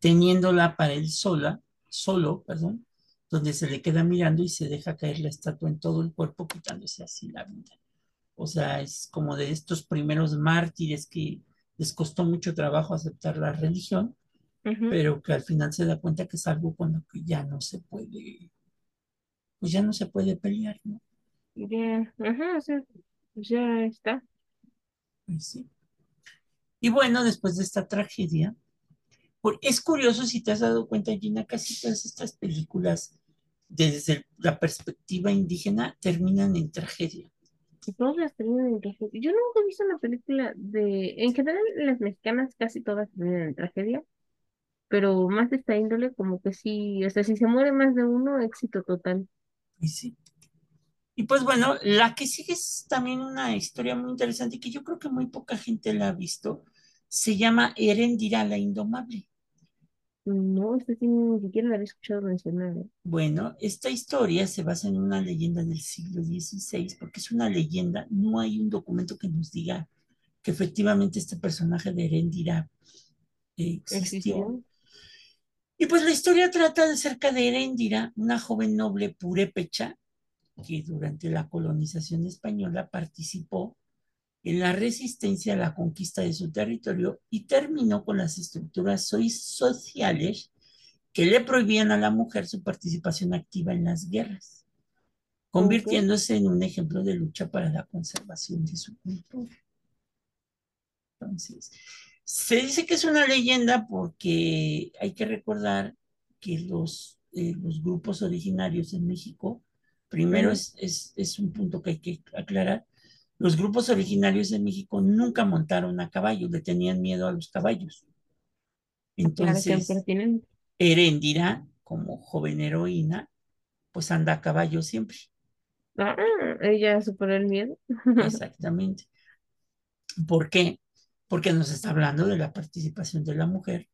teniéndola para él sola, solo, perdón, donde se le queda mirando y se deja caer la estatua en todo el cuerpo, quitándose así la vida. O sea, es como de estos primeros mártires que les costó mucho trabajo aceptar la religión, Pero que al final se da cuenta que es algo con lo que ya no se puede, pues ya no se puede pelear, ¿no? Ya, ajá, o sea, pues ya está. Pues sí. Y bueno, después de esta tragedia, por- es curioso si te has dado cuenta, Gina, casi todas estas películas desde la perspectiva indígena terminan en tragedia. Todas terminan en tragedia. Yo nunca he visto una película de, en general, las mexicanas casi todas terminan en tragedia, pero más de esta índole, como que sí, o sea, si se muere más de uno, éxito total. Y sí. Y pues bueno, la que sigue es también una historia muy interesante que yo creo que muy poca gente la ha visto. Se llama Erendira la Indomable. No, esta sí ni siquiera la había escuchado mencionar. ¿eh? Bueno, esta historia se basa en una leyenda del siglo XVI, porque es una leyenda, no hay un documento que nos diga que efectivamente este personaje de Erendira eh, existió. ¿Existió? Y pues la historia trata acerca de Erendira, una joven noble purépecha que durante la colonización española participó en la resistencia a la conquista de su territorio y terminó con las estructuras so- sociales que le prohibían a la mujer su participación activa en las guerras, convirtiéndose en un ejemplo de lucha para la conservación de su cultura. Entonces, se dice que es una leyenda porque hay que recordar que los, eh, los grupos originarios en México, primero es, es, es un punto que hay que aclarar, los grupos originarios en México nunca montaron a caballo, le tenían miedo a los caballos. Entonces. Erendira, como joven heroína, pues anda a caballo siempre. Ah, ella superó el miedo. Exactamente. ¿Por qué? Porque nos está hablando de la participación de la mujer,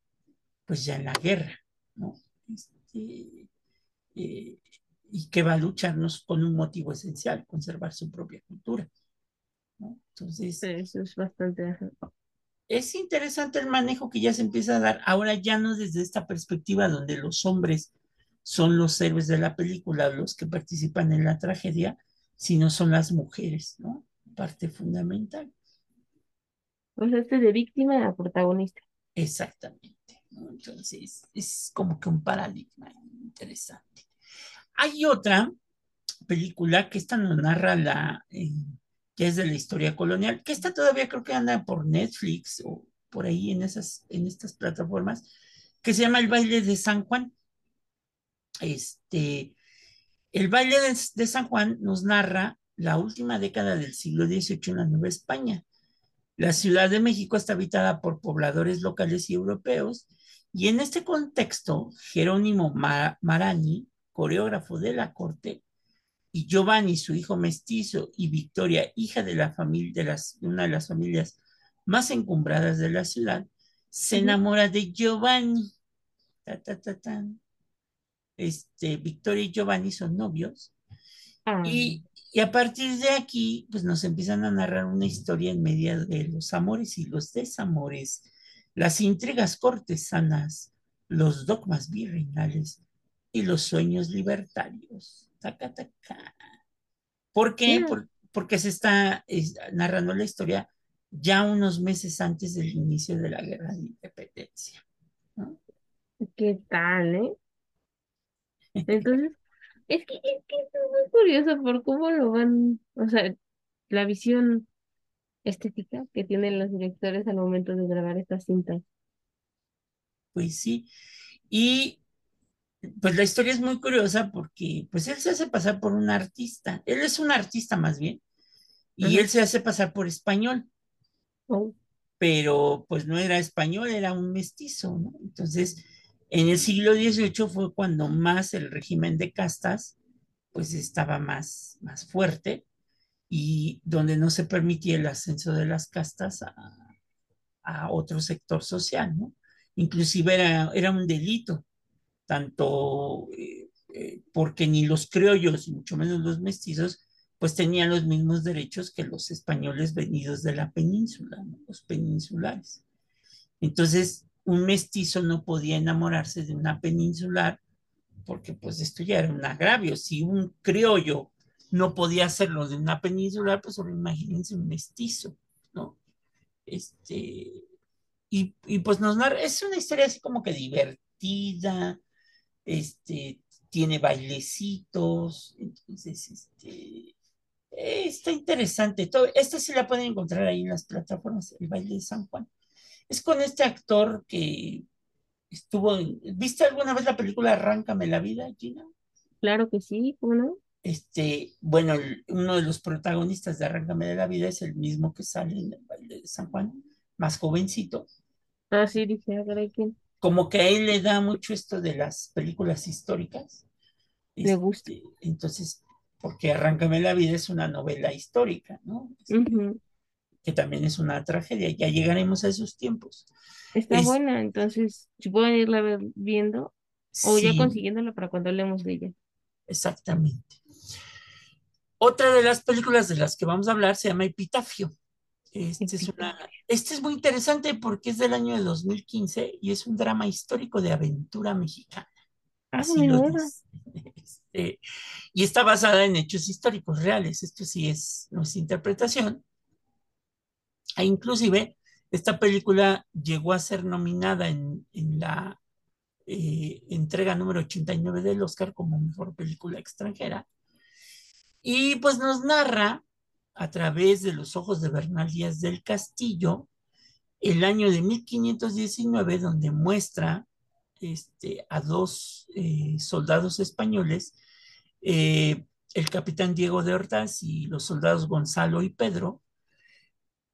pues ya en la guerra, ¿no? Este, eh, y que va a lucharnos con un motivo esencial, conservar su propia cultura, ¿no? Entonces, Eso es bastante. es interesante el manejo que ya se empieza a dar, ahora ya no desde esta perspectiva donde los hombres son los héroes de la película, los que participan en la tragedia, sino son las mujeres, ¿no? Parte fundamental. Pues este de víctima a protagonista. Exactamente. Entonces, es como que un paradigma interesante. Hay otra película que esta nos narra la, eh, que es de la historia colonial, que esta todavía creo que anda por Netflix o por ahí en, esas, en estas plataformas, que se llama El baile de San Juan. Este, el baile de, de San Juan nos narra la última década del siglo XVIII en la Nueva España. La Ciudad de México está habitada por pobladores locales y europeos, y en este contexto, Jerónimo Mar Marani, coreógrafo de la corte, y Giovanni, su hijo mestizo, y Victoria, hija de, la familia, de, las, de una de las familias más encumbradas de la ciudad, se enamora de Giovanni. Ta, ta, ta, tan. Este, Victoria y Giovanni son novios Ah, y, Y a partir de aquí, pues nos empiezan a narrar una historia en medio de los amores y los desamores, las intrigas cortesanas, los dogmas virreinales y los sueños libertarios. Taca, taca. ¿Por qué? Por- porque se está es, narrando la historia ya unos meses antes del inicio de la guerra de independencia. ¿no? ¿Qué tal, eh? Entonces, es que, es que es muy curioso por cómo lo van, o sea, la visión estética que tienen los directores al momento de grabar estas cintas. Pues sí. Y pues la historia es muy curiosa porque pues él se hace pasar por un artista. Él es un artista más bien. Y Ajá. él se hace pasar por español, Oh, pero pues no era español, era un mestizo, ¿no? Entonces, en el siglo XVIII fue cuando más el régimen de castas pues estaba más, más fuerte y donde no se permitía el ascenso de las castas a, otro sector social, ¿no? Inclusive era, era un delito, tanto eh, eh, porque ni los criollos, mucho menos los mestizos, pues tenían los mismos derechos que los españoles venidos de la península, los peninsulares. Entonces, un mestizo no podía enamorarse de una peninsular porque pues esto ya era un agravio. Si un criollo no podía hacerlo de una peninsular, pues ahora imagínense un mestizo, ¿no? Este, y, pues nos narra, es una historia así como que divertida, este, tiene bailecitos, entonces, este, eh, está interesante. Todo, esta sí la pueden encontrar ahí en las plataformas, el baile de San Juan. Es con este actor que estuvo, en- ¿viste alguna vez la película Arráncame la vida, Gina? claro que sí, ¿cómo no? Este, bueno, el- uno de los protagonistas de Arráncame de la vida es el mismo que sale en el baile de San Juan, más jovencito. Ah, sí, dije, a ver, ¿quién? Como que a él le da mucho esto de las películas históricas. Le gusta. Este, entonces, porque Arráncame la vida es una novela histórica, ¿no? Este. Que también es una tragedia. Ya llegaremos a esos tiempos. Está Es- buena, entonces, si pueden irla viendo o ya consiguiéndola para cuando hablemos de ella. exactamente. Otra de las películas de las que vamos a hablar se llama Epitafio. Este es, una, este es muy interesante porque es del año de 2015 y es un drama histórico de aventura mexicana. Ah, Así lo. Este, y está basada en hechos históricos reales. Esto sí es nuestra interpretación. E inclusive, esta película llegó a ser nominada en, la eh, entrega número 89 del Oscar como mejor película extranjera. Y pues nos narra a través de los ojos de Bernal Díaz del Castillo el año de 1519, donde muestra este, a dos eh, soldados españoles, eh, el capitán Diego de Ordaz y los soldados Gonzalo y Pedro,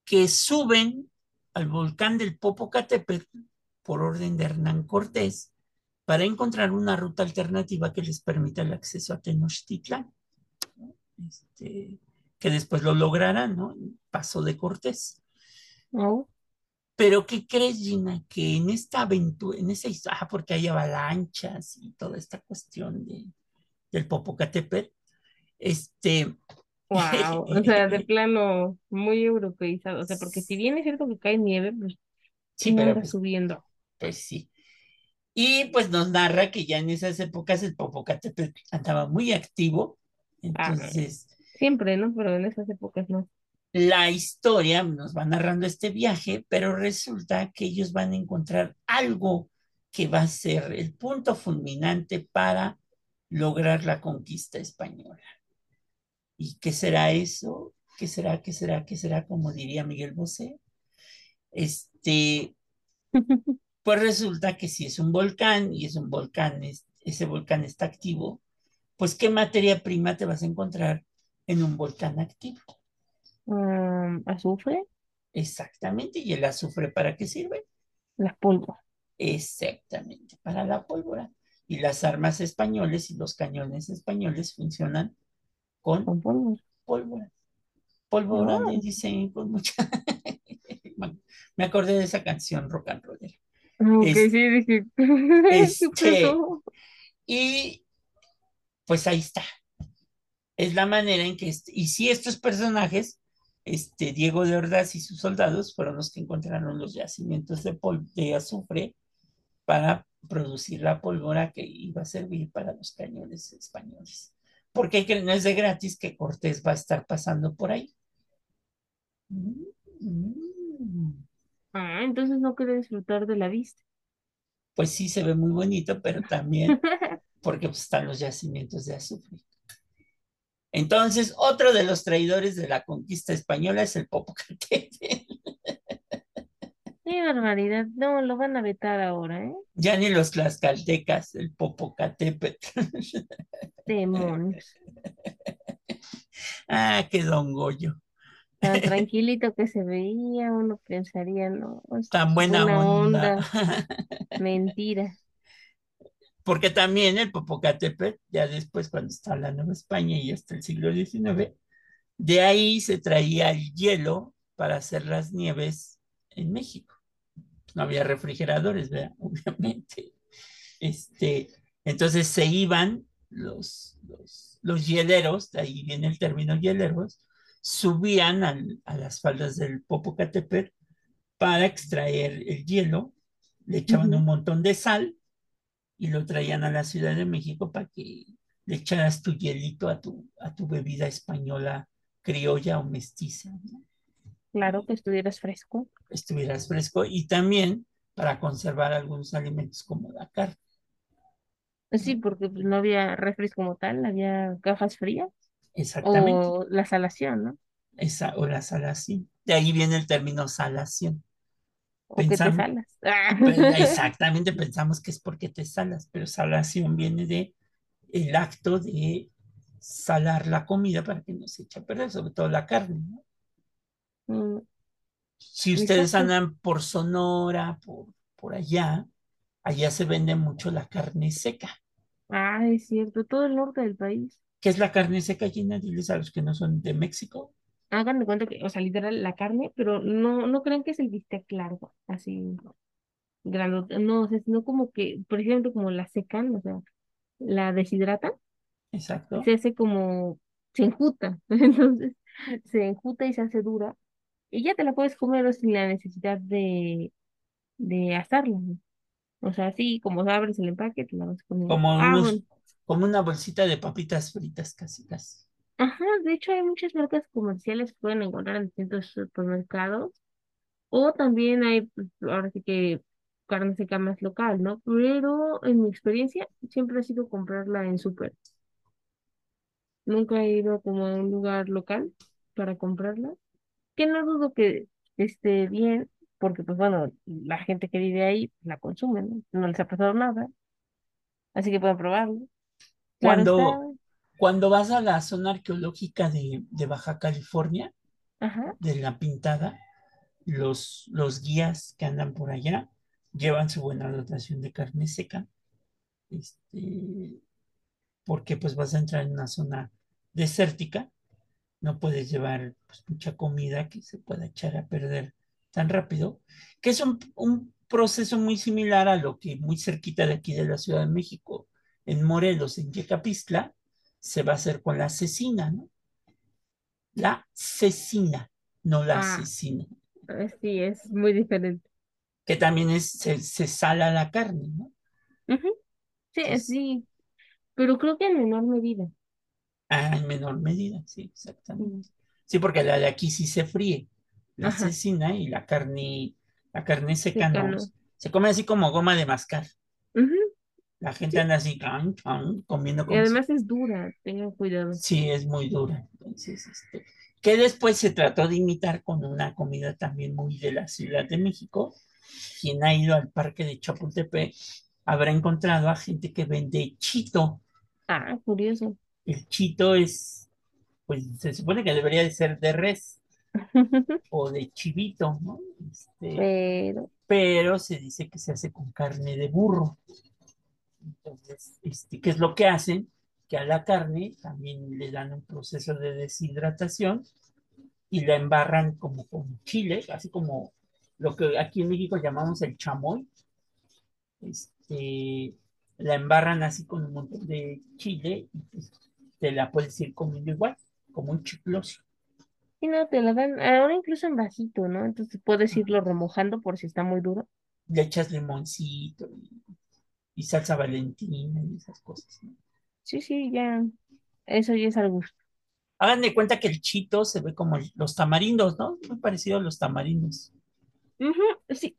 que suben al volcán del Popocatépetl por orden de Hernán Cortés para encontrar una ruta alternativa que les permita el acceso a Tenochtitlán, ¿no? este, que después lo lograrán, ¿no? Paso de Cortés. Pero ¿qué crees, Gina? Que en esta aventura, en esa historia, ah, porque hay avalanchas y toda esta cuestión de, del Popocatépetl, este, wow, o sea, de plano muy europeizado, o sea, porque si bien es cierto que cae nieve, pues sí, ¿quién pero anda pues, subiendo? pues sí. Y pues nos narra que ya en esas épocas el Popocatépetl andaba muy activo, Ah, entonces siempre, ¿no? Pero en esas épocas no. la historia nos va narrando este viaje, pero resulta que ellos van a encontrar algo que va a ser el punto fulminante para lograr la conquista española. ¿Y qué será eso? ¿Qué será? ¿Qué será? ¿Qué será? Como diría Miguel Bosé. Este, pues resulta que si es un volcán y es un volcán, es- ese volcán está activo, pues ¿qué materia prima te vas a encontrar en un volcán activo? Um, azufre, Exactamente. ¿Y el azufre para qué sirve? las pólvora. Exactamente, para la pólvora. Y las armas españoles y los cañones españoles funcionan con Con pólvora. pólvora. Pólvora, Ah. con mucha... Me acordé de esa canción rock and roll. Ok, Es- sí, dije, ¿qué este-? Y pues ahí está. es la manera en que, este- y si estos personajes, este, Diego de Ordaz y sus soldados fueron los que encontraron los yacimientos de, pol- de azufre para producir la pólvora que iba a servir para los cañones españoles. Porque que no es de gratis que Cortés va a estar pasando por ahí. Mm. Ah, entonces no quiere disfrutar de la vista. Pues sí se ve muy bonito, pero también porque pues, están los yacimientos de azufre. Entonces, otro de los traidores de la conquista española es el Popocatépetl. Qué barbaridad. No, lo van a vetar ahora, ¿eh? Ya ni los tlaxcaltecas, el Popocatépetl. Demonios. Ah, qué don Goyo. Tan tranquilito que se veía, uno pensaría, no, Tan buena onda. Mentira. Porque también el Popocatépetl, ya después cuando está la Nueva España y hasta el siglo XIX, de ahí se traía el hielo para hacer las nieves en México. No había refrigeradores, ¿verdad? Obviamente. Este, entonces se iban los, los, los hieleros, de ahí viene el término hieleros, subían al- a las faldas del Popocatépetl para extraer el hielo, le echaban un montón de sal y lo traían a la Ciudad de México para que le echaras tu hielito a tu, a tu bebida española criolla o mestiza, ¿no? Claro que estuvieras fresco. estuvieras fresco y también para conservar algunos alimentos como la carne. Sí, porque pues, no había refres como tal, había cajas frías Exactamente. o la salación, ¿no? Esa, o la salación. De ahí viene el término salación. O que te Pensamos- salas. Pues, Exactamente, pensamos que es porque te salas, pero salación viene de el acto de salar la comida para que no se eche a perder, sobre todo la carne, ¿no? Mm, Si ustedes Exacto. andan por Sonora, por, por allá, allá se vende mucho la carne seca. Ah, es cierto, todo el norte del país. ¿Qué es la carne seca, Gina? Diles a los que no son de México. Hagan de cuenta que, o sea, literal, la carne, pero no, no crean que es el bistec largo, así, grandote, no, o sea, sino como que, por ejemplo, como la secan, o sea, la deshidratan, Exacto. se hace como, se enjuta, entonces, se enjuta y se hace dura, y ya te la puedes comer sin la necesidad de, de asarla, ¿no? O sea, así como abres el empaque, te la vas comiendo. Como, Ah, unos- bueno. como una bolsita de papitas fritas, casi, casi. Ajá, de hecho hay muchas marcas comerciales que pueden encontrar en distintos supermercados. O también hay, pues, ahora sí que carne seca más local, ¿no? Pero en mi experiencia siempre ha sido comprarla en súper. Nunca he ido como a un lugar local para comprarla. Que no dudo que esté bien, porque pues bueno, la gente que vive ahí la consume, ¿no? No les ha pasado nada. Así que pueden probarlo. Claro Cuando, está. cuando vas a la zona arqueológica de, de Baja California, Ajá. de La Pintada, los, los guías que andan por allá llevan su buena dotación de carne seca, este, porque pues vas a entrar en una zona desértica, no puedes llevar pues, mucha comida que se pueda echar a perder tan rápido, que es un, un proceso muy similar a lo que muy cerquita de aquí de la Ciudad de México, en Morelos, en Yecapistla, se va a hacer con la cecina, ¿no? La cecina, no la Ah. cecina, Eh, Sí, es muy diferente. que también es, se, se sala la carne, ¿no? Sí, Entonces- sí, pero creo que en menor medida. Ah, en menor medida, sí, exactamente. Mm. Sí, porque la de aquí sí se fríe, la Ajá. cecina y la carne, la carne seca no. no. Se come así como goma de mascar. La gente anda así, can, can, comiendo Y como si- además es dura, tengan cuidado. Sí, es muy dura. Entonces, este, que después se trató de imitar con una comida también muy de la Ciudad de México. Quien ha ido al parque de Chapultepec habrá encontrado a gente que vende chito. Ah, curioso. El chito es, pues se supone que debería de ser de res o de chivito, ¿no? Este, Pero, pero se dice que se hace con carne de burro. Entonces, este, ¿qué es lo que hacen? Que a la carne también le dan un proceso de deshidratación y la embarran como con chile, así como lo que aquí en México llamamos el chamoy. Este, la embarran así con un montón de chile y pues, te la puedes ir comiendo igual, como un chicloso. Y no, te la dan, ahora incluso en vasito, ¿no? Entonces puedes irlo remojando por si está muy duro. Le echas limoncito y, y salsa valentina y esas cosas, ¿no? Sí, sí, ya, eso ya es al gusto. Hagan de cuenta que el chito se ve como los tamarindos, ¿no? Muy parecido a los tamarindos. Ujú, sí,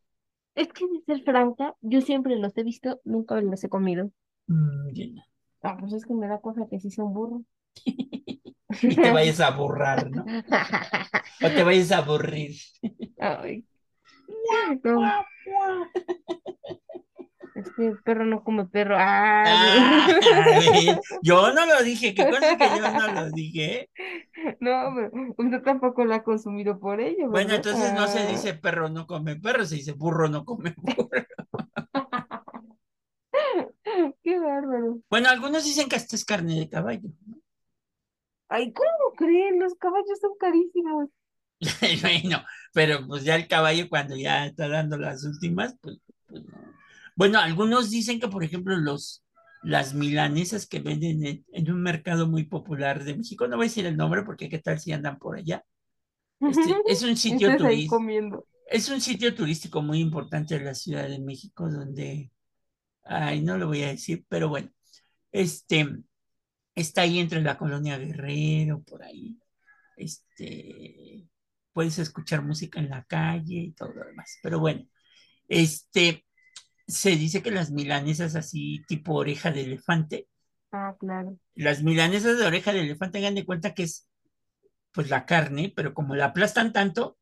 es que de ser franca, yo siempre los he visto, nunca los he comido. Mm. Ah, pues es que me da cosa que sí son burros. Y te vayas a borrar, ¿no? O te vayas a aburrir. Ay, no, es que el perro no come perro. Ah, yo no lo dije, que cosa que yo no lo dije. no, pero usted tampoco lo ha consumido por ello, Bueno, ¿verdad? entonces no se Ah. dice perro no come perro, se dice burro no come burro. Qué bárbaro. Bueno, algunos dicen que esto es carne de caballo. ¿no? Ay, ¿cómo creen? Los caballos son carísimos. Bueno, pero pues ya el caballo cuando ya está dando las últimas, pues, pues no. Bueno, algunos dicen que, por ejemplo, los, las milanesas que venden en, en un mercado muy popular de México, no voy a decir el nombre porque qué tal si andan por allá. Este, es un sitio turístico. Es un sitio turístico muy importante de la Ciudad de México donde, ay, no lo voy a decir, pero bueno, este, está ahí entre la colonia Guerrero, por ahí. Este, puedes escuchar música en la calle y todo lo demás. Pero bueno, este, se dice que las milanesas así tipo oreja de elefante, Ah, claro. las milanesas de oreja de elefante, hagan de cuenta que es pues la carne, pero como la aplastan tanto,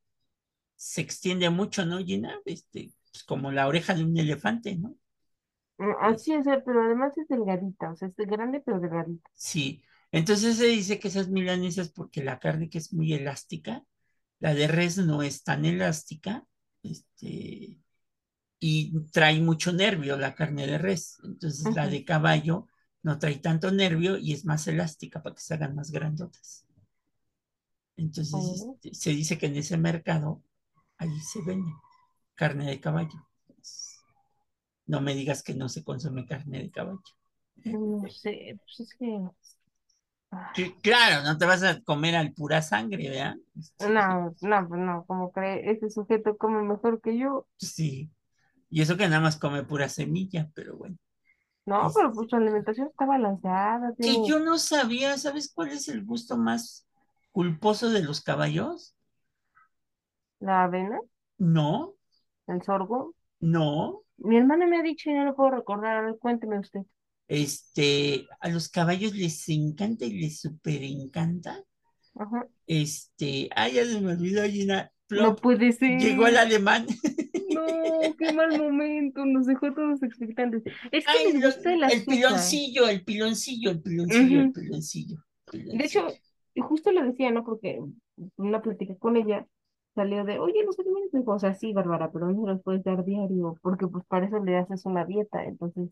se extiende mucho, ¿no, Gina? Este, pues, como la oreja de un elefante, ¿no? Mm, Así es, eh, pero además es delgadita, o sea, es grande pero delgadita. Sí. Entonces se dice que esas milanesas, porque la carne que es muy elástica, la de res no es tan elástica, este, y trae mucho nervio la carne de res. Entonces la de caballo no trae tanto nervio y es más elástica para que se hagan más grandotas. Entonces Oh. este, se dice que en ese mercado ahí se vende carne de caballo. No me digas que no se consume carne de caballo. No sé, pues es que... ah, Sí, Claro, no te vas a comer al pura sangre, ¿verdad? No, no, pues no, como cree, ese sujeto come mejor que yo. Sí. Y eso que nada más come pura semilla, pero bueno. No, pero pues su alimentación está balanceada, Que yo no sabía, ¿sabes cuál es el gusto más culposo de los caballos? la avena, No, el sorgo. no. Mi hermana me ha dicho y no lo puedo recordar, a ver, cuénteme usted. Este, a los caballos les encanta y les súper encanta. Ajá. Este, ay, ya se me olvidó, Gina. No Plop, puede ser. llegó el alemán. No, qué mal momento, nos dejó todos expectantes. Es que Ay, les gusta el el piloncillo, el piloncillo, el piloncillo, el Ujú. piloncillo. De hecho, justo lo decía, ¿no? Porque una plática con ella salió de, oye, los alimentos, dijo, o sea, sí, Bárbara, pero no los puedes dar diario, porque pues para eso le haces una dieta, entonces,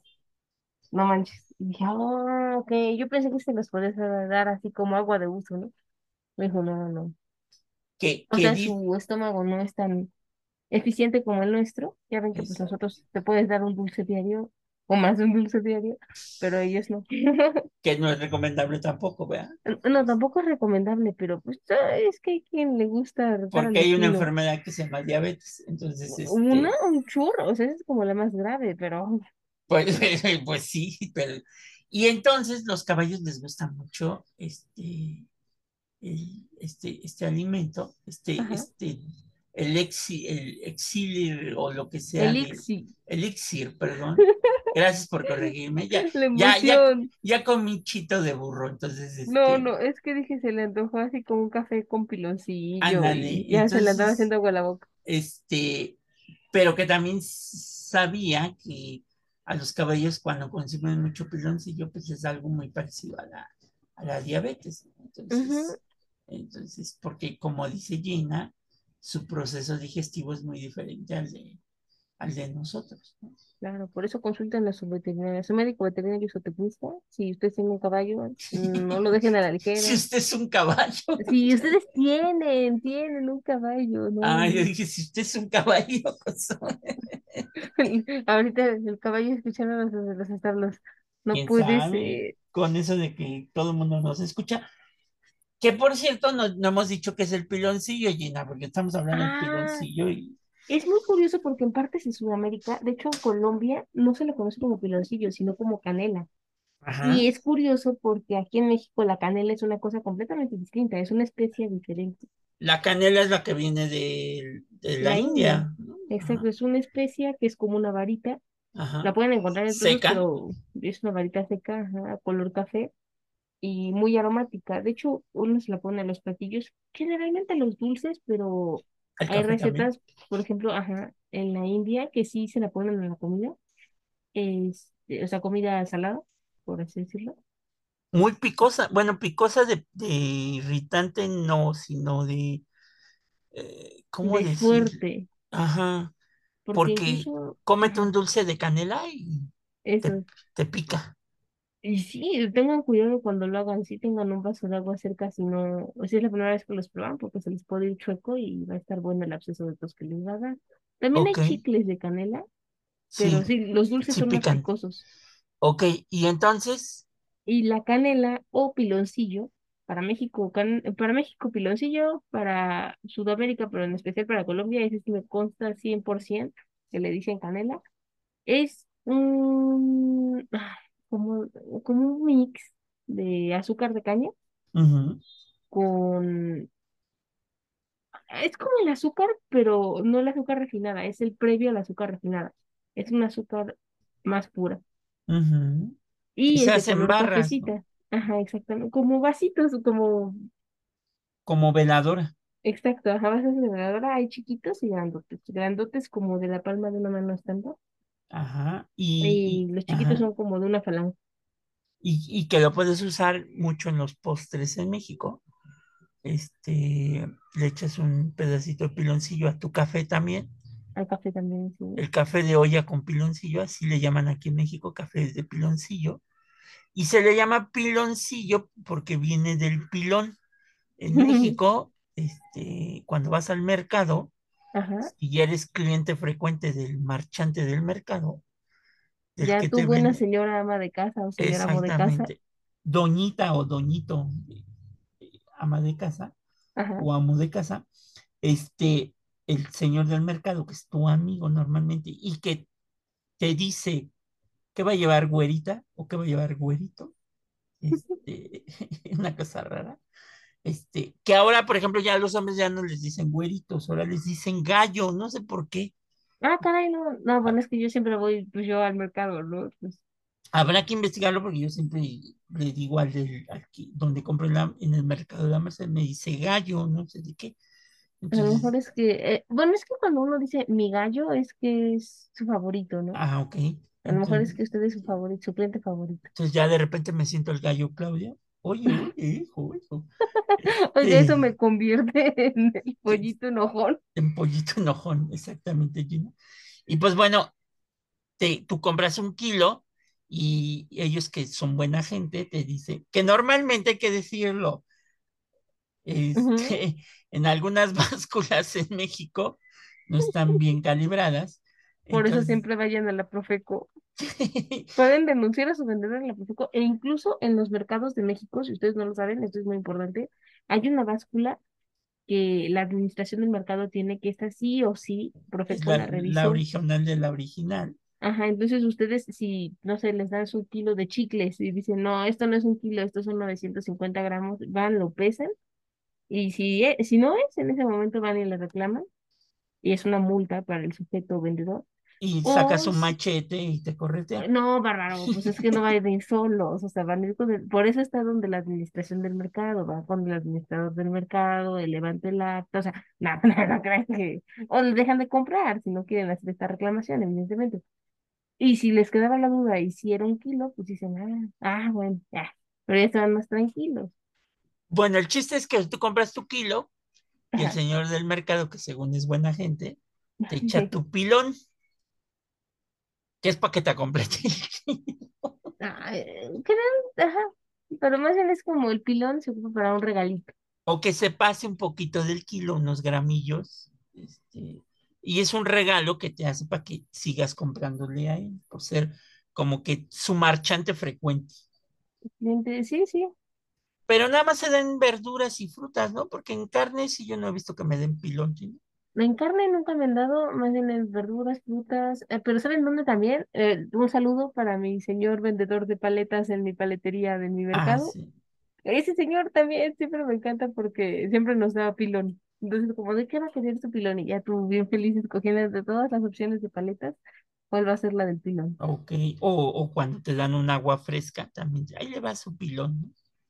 no manches. Y dije, ah, ok, yo pensé que se los podías dar así como agua de uso, ¿no? Me dijo, no, no, no. O sea, di- su estómago no es tan eficiente como el nuestro. Ya ven que pues nosotros te puedes dar un dulce diario o más de un dulce diario, pero ellos no. que no es recomendable tampoco, ¿verdad? No, tampoco es recomendable, pero pues es que hay quien le gusta Porque hay una enfermedad que se llama diabetes. Entonces, este, Una, un churro, o sea, es como la más grave, pero pues, pues sí, pero. Y entonces los caballos les gusta mucho este, el- este, este alimento, este, Ajá. este, el, exi, el exilir o lo que sea. elixir, elixir, perdón. Gracias por corregirme. Ya, ya, ya, ya comí chito de burro, entonces. No, este, no, es que dije, se le antojó así como un café con piloncillo Ándale, y ya se le andaba haciendo agua a la boca. este, pero que también sabía que a los caballos cuando consumen mucho piloncillo, pues es algo muy parecido a la, a la diabetes. Entonces, entonces, porque como dice Gina, su proceso digestivo es muy diferente al de, al de nosotros. ¿no? Claro, por eso consulten a su veterinario, a su médico veterinario zootecnista. Si usted tiene un caballo, no lo dejen a la ligera. Si usted es un caballo. Si ustedes tienen, tienen un caballo, ¿no? Ah, yo dije, si usted es un caballo, pues, Ahorita el caballo escucharon los, los establos. No ¿Quién puede ser. Con eso de que todo el mundo nos escucha. Que por cierto, no, no hemos dicho que es el piloncillo, Gina, porque estamos hablando del Ah. piloncillo y. Es muy curioso porque en partes de Sudamérica, de hecho en Colombia, no se le conoce como piloncillo, sino como canela. Ajá. Y es curioso porque aquí en México la canela es una cosa completamente distinta, es una especie diferente. La canela es la que viene de, de la, La India. Exacto, es una especie que es como una varita. Ajá. La pueden encontrar en todos, Seca. pero es una varita seca, color café y muy aromática. De hecho, uno se la pone a los platillos, generalmente a los dulces, pero El hay también. recetas, por ejemplo, ajá, en la India que sí se la ponen en la comida, este, o sea, comida salada, por así decirlo. Muy picosa. Bueno, picosa de, de irritante no, sino de. eh, ¿cómo De decir? fuerte, Ajá. porque Porque incluso, cómete un dulce de canela y eso. te, te pica. Y sí, tengan cuidado cuando lo hagan, sí tengan un vaso de agua cerca, si no, o si es la primera vez que los prueban, porque se les puede ir chueco y va a estar bueno el absceso de tos que les va a dar. También hay chicles de canela, Sí, pero sí, los dulces sí son más pican. picosos. Ok, y entonces, Y la canela o piloncillo, para México, can- para México piloncillo, para Sudamérica, pero en especial para Colombia, ese sí me consta 100% que le dicen canela, es un, como, como un mix de azúcar de caña con... Es como el azúcar, pero no el azúcar refinada, es el previo al azúcar refinada. Es un azúcar más pura. que Y se hacen barras. Ajá, exactamente. Como vasitos, como... Como veladora. Exacto, ajá, vasos de veladora. Hay chiquitos y grandotes. Grandotes como de la palma de una mano estando. Ajá. Y Y, los chiquitos ajá, son como de una falange. y, y que lo puedes usar mucho en los postres en México. Este, le echas un pedacito de piloncillo a tu café también. Al café también, sí. El café de olla con piloncillo, así le llaman aquí en México, café de piloncillo. Y se le llama piloncillo porque viene del pilón. En México, este, cuando vas al mercado, Ajá. si ya eres cliente frecuente del marchante del mercado, del Ya que buena vende, señora ama de casa o señora amo de casa. doñita o doñito, eh, ama de casa Ajá. o amo de casa, este, el señor del mercado, que es tu amigo normalmente, y que te dice qué va a llevar güerita o qué va a llevar güerito, este, una cosa rara. Este, que ahora, por ejemplo, ya los hombres ya no les dicen güeritos, ahora les dicen gallo, no sé por qué. Ah, caray, no, no, bueno, es que yo siempre voy, pues yo al mercado, ¿no? Pues, Habrá que investigarlo porque yo siempre le digo al del, al que- donde compro en, la- en el mercado de la Merced, me dice gallo, no sé de qué. a lo mejor es que, eh, bueno, es que cuando uno dice mi gallo es que es su favorito, ¿no? ah, ok. A lo mejor es que usted es su favorito, su cliente favorito. entonces ya de repente me siento el gallo Claudia. Oye, oye, hijo, hijo. Oiga, eso me convierte en el pollito enojón. en pollito enojón, exactamente, Gina. Y pues bueno, te, tú compras un kilo y ellos que son buena gente te dicen que normalmente hay que decirlo, este, en algunas básculas en México no están bien calibradas. Por eso siempre vayan a la Profeco. Pueden denunciar a su vendedor en la Profeco e incluso en los mercados de México, si ustedes no lo saben, esto es muy importante, hay una báscula que la administración del mercado tiene que esta sí o sí, Profeco la, la la original de la original. Ajá, entonces ustedes, si, no sé, les dan su kilo de chicles y dicen, no, esto no es un kilo, estos son 950 gramos, van, lo pesan, y si, e- si no es, en ese momento van y le reclaman, y es una multa para el sujeto vendedor. Y sacas un si- machete y te corretea. no, bárbaro, pues es que no van a ir solos, o sea, van a ir con el- por eso está donde la administración del mercado, va con el administrador del mercado, el levante el acta, o sea, no, no, no crean que, o dejan de comprar si no quieren hacer esta reclamación, evidentemente. Y si les quedaba la duda y si era un kilo, pues dicen, ah, ah, bueno, ya, pero ya estaban más tranquilos. Bueno, el chiste es que tú compras tu kilo y el señor del mercado, que según es buena gente, te echa tu pilón, que es para que te complete el kilo. Creo, ajá, pero más bien es como el pilón se ocupa para un regalito. o que se pase un poquito del kilo, unos gramillos, este, y es un regalo que te hace para que sigas comprándole a él, por ser como que su marchante frecuente. Sí, sí. Pero nada más se dan verduras y frutas, ¿no? Porque en carne sí yo no he visto que me den pilón. ¿sí? En carne nunca me han dado, más bien en verduras, frutas, eh, pero ¿saben dónde también? Eh, un saludo para mi señor vendedor de paletas en mi paletería de mi Ah, mercado. sí. Ese señor también siempre me encanta porque siempre nos da pilón. Entonces, como de qué va a querer su pilón y ya tú bien feliz escogiendo de todas las opciones de paletas, ¿cuál va a ser la del pilón? Ok. O, o cuando te dan un agua fresca también. Ahí le va su pilón, ¿no?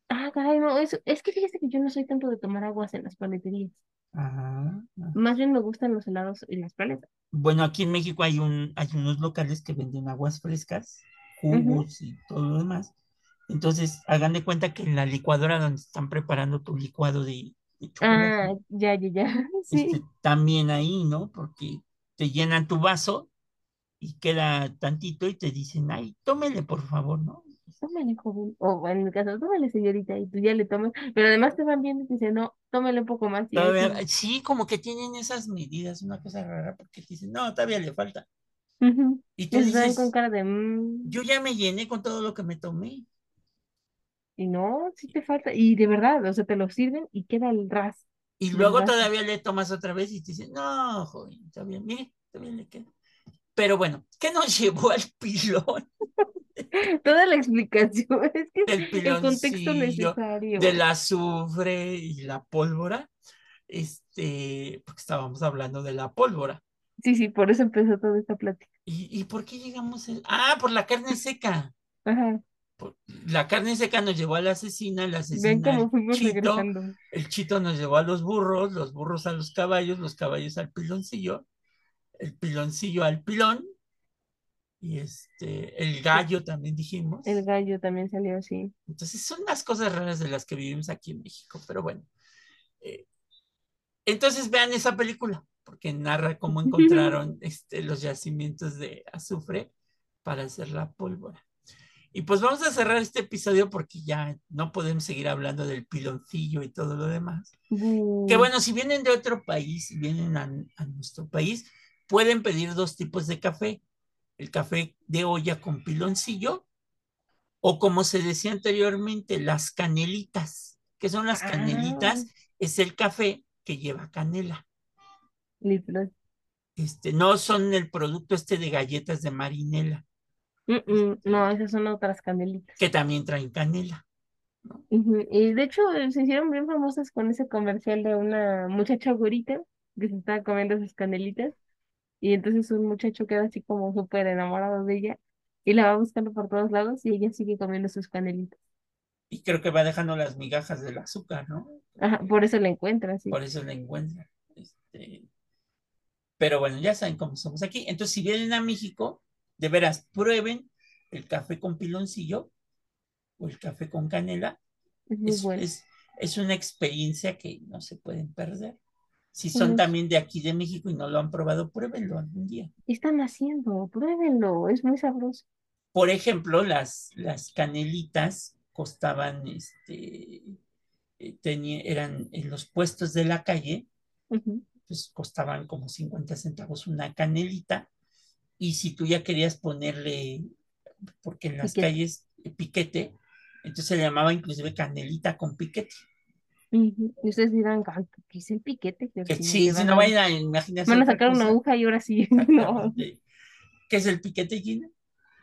Ah, caray, no, eso, es que fíjese que yo no soy tanto de tomar aguas en las paleterías. Ajá. Más bien me gustan los helados y las paletas. Bueno, aquí en México hay un, hay unos locales que venden aguas frescas, jugos y todo lo demás. Entonces, hagan de cuenta que en la licuadora donde están preparando tu licuado de, de Ah, chocolate, ya, ya, ya. Sí. este, también ahí, ¿no? Porque te llenan tu vaso y queda tantito y te dicen, ay, tómele por favor, ¿no? Tómale, joven. O en mi caso, tómale, señorita, y tú ya le tomas. Pero además te van viendo y te dicen, no, tómale un poco más. Y ahí Todavía- sí. sí, como que tienen esas medidas, una cosa rara, porque te dicen, no, todavía le falta. Y tú están dices, con cara de, "Mm", yo ya me llené con todo lo que me tomé. y no, sí te falta. Y de verdad, o sea, te lo sirven y queda el ras. Y luego todavía le tomas otra vez y te dicen, no, joven, todavía, mire, todavía le queda. Pero bueno, ¿qué nos llevó al pilón? Toda la explicación, es que el contexto necesario. del azufre y la pólvora, este, porque estábamos hablando de la pólvora. Sí, sí, por eso empezó toda esta plática. ¿Y, y por qué llegamos? el- Ah, por la carne seca. Ajá. Por- La carne seca nos llevó a la asesina, la Ven asesina cómo al fuimos chito, regresando. el chito nos llevó a los burros, los burros a los caballos, los caballos al piloncillo, el piloncillo al pilón, y este, el gallo también dijimos. El gallo también salió así. Entonces son las cosas raras de las que vivimos aquí en México, pero bueno. Eh, entonces vean esa película, porque narra cómo encontraron este, los yacimientos de azufre para hacer la pólvora. Y pues vamos a cerrar este episodio porque ya no podemos seguir hablando del piloncillo y todo lo demás. Bu. Que bueno, si vienen de otro país, vienen a, a nuestro país, pueden pedir dos tipos de café. El café de olla con piloncillo o como se decía anteriormente, las canelitas. ¿Qué son las Ah. canelitas? Es el café que lleva canela. Literal. Este, no son el producto este de galletas de marinela, Mm, mm, No, esas son otras canelitas. que también traen canela. Y de hecho eh, se hicieron bien famosas con ese comercial de una muchacha güerita que se estaba comiendo sus canelitas y entonces un muchacho queda así como súper enamorado de ella y la va buscando por todos lados y ella sigue comiendo sus canelitas. Y creo que va dejando las migajas del azúcar, ¿no? Ajá, por eso la encuentra, sí. Por eso la encuentran. Este, pero bueno, ya saben cómo somos aquí. Entonces, si vienen a México, de veras, prueben el café con piloncillo o el café con canela. Es muy Es, bueno. es, es una experiencia que no se pueden perder. Si son Ujú. también de aquí de México y no lo han probado, pruébenlo algún día. ¿Qué están haciendo? Pruébenlo, es muy sabroso. Por ejemplo, las, las canelitas costaban, este, eh, tenía- eran en los puestos de la calle, pues costaban como 50 centavos una canelita. Y si tú ya querías ponerle, porque en las Piquete. calles eh, piquete, entonces se llamaba inclusive canelita con piquete. Y ustedes dirán, "Ay, ¿qué es el piquete? Que sí, si van no a- vayan a imaginarse Van a sacar una aguja y ahora sí. No. ¿Qué es el piquete, Gina?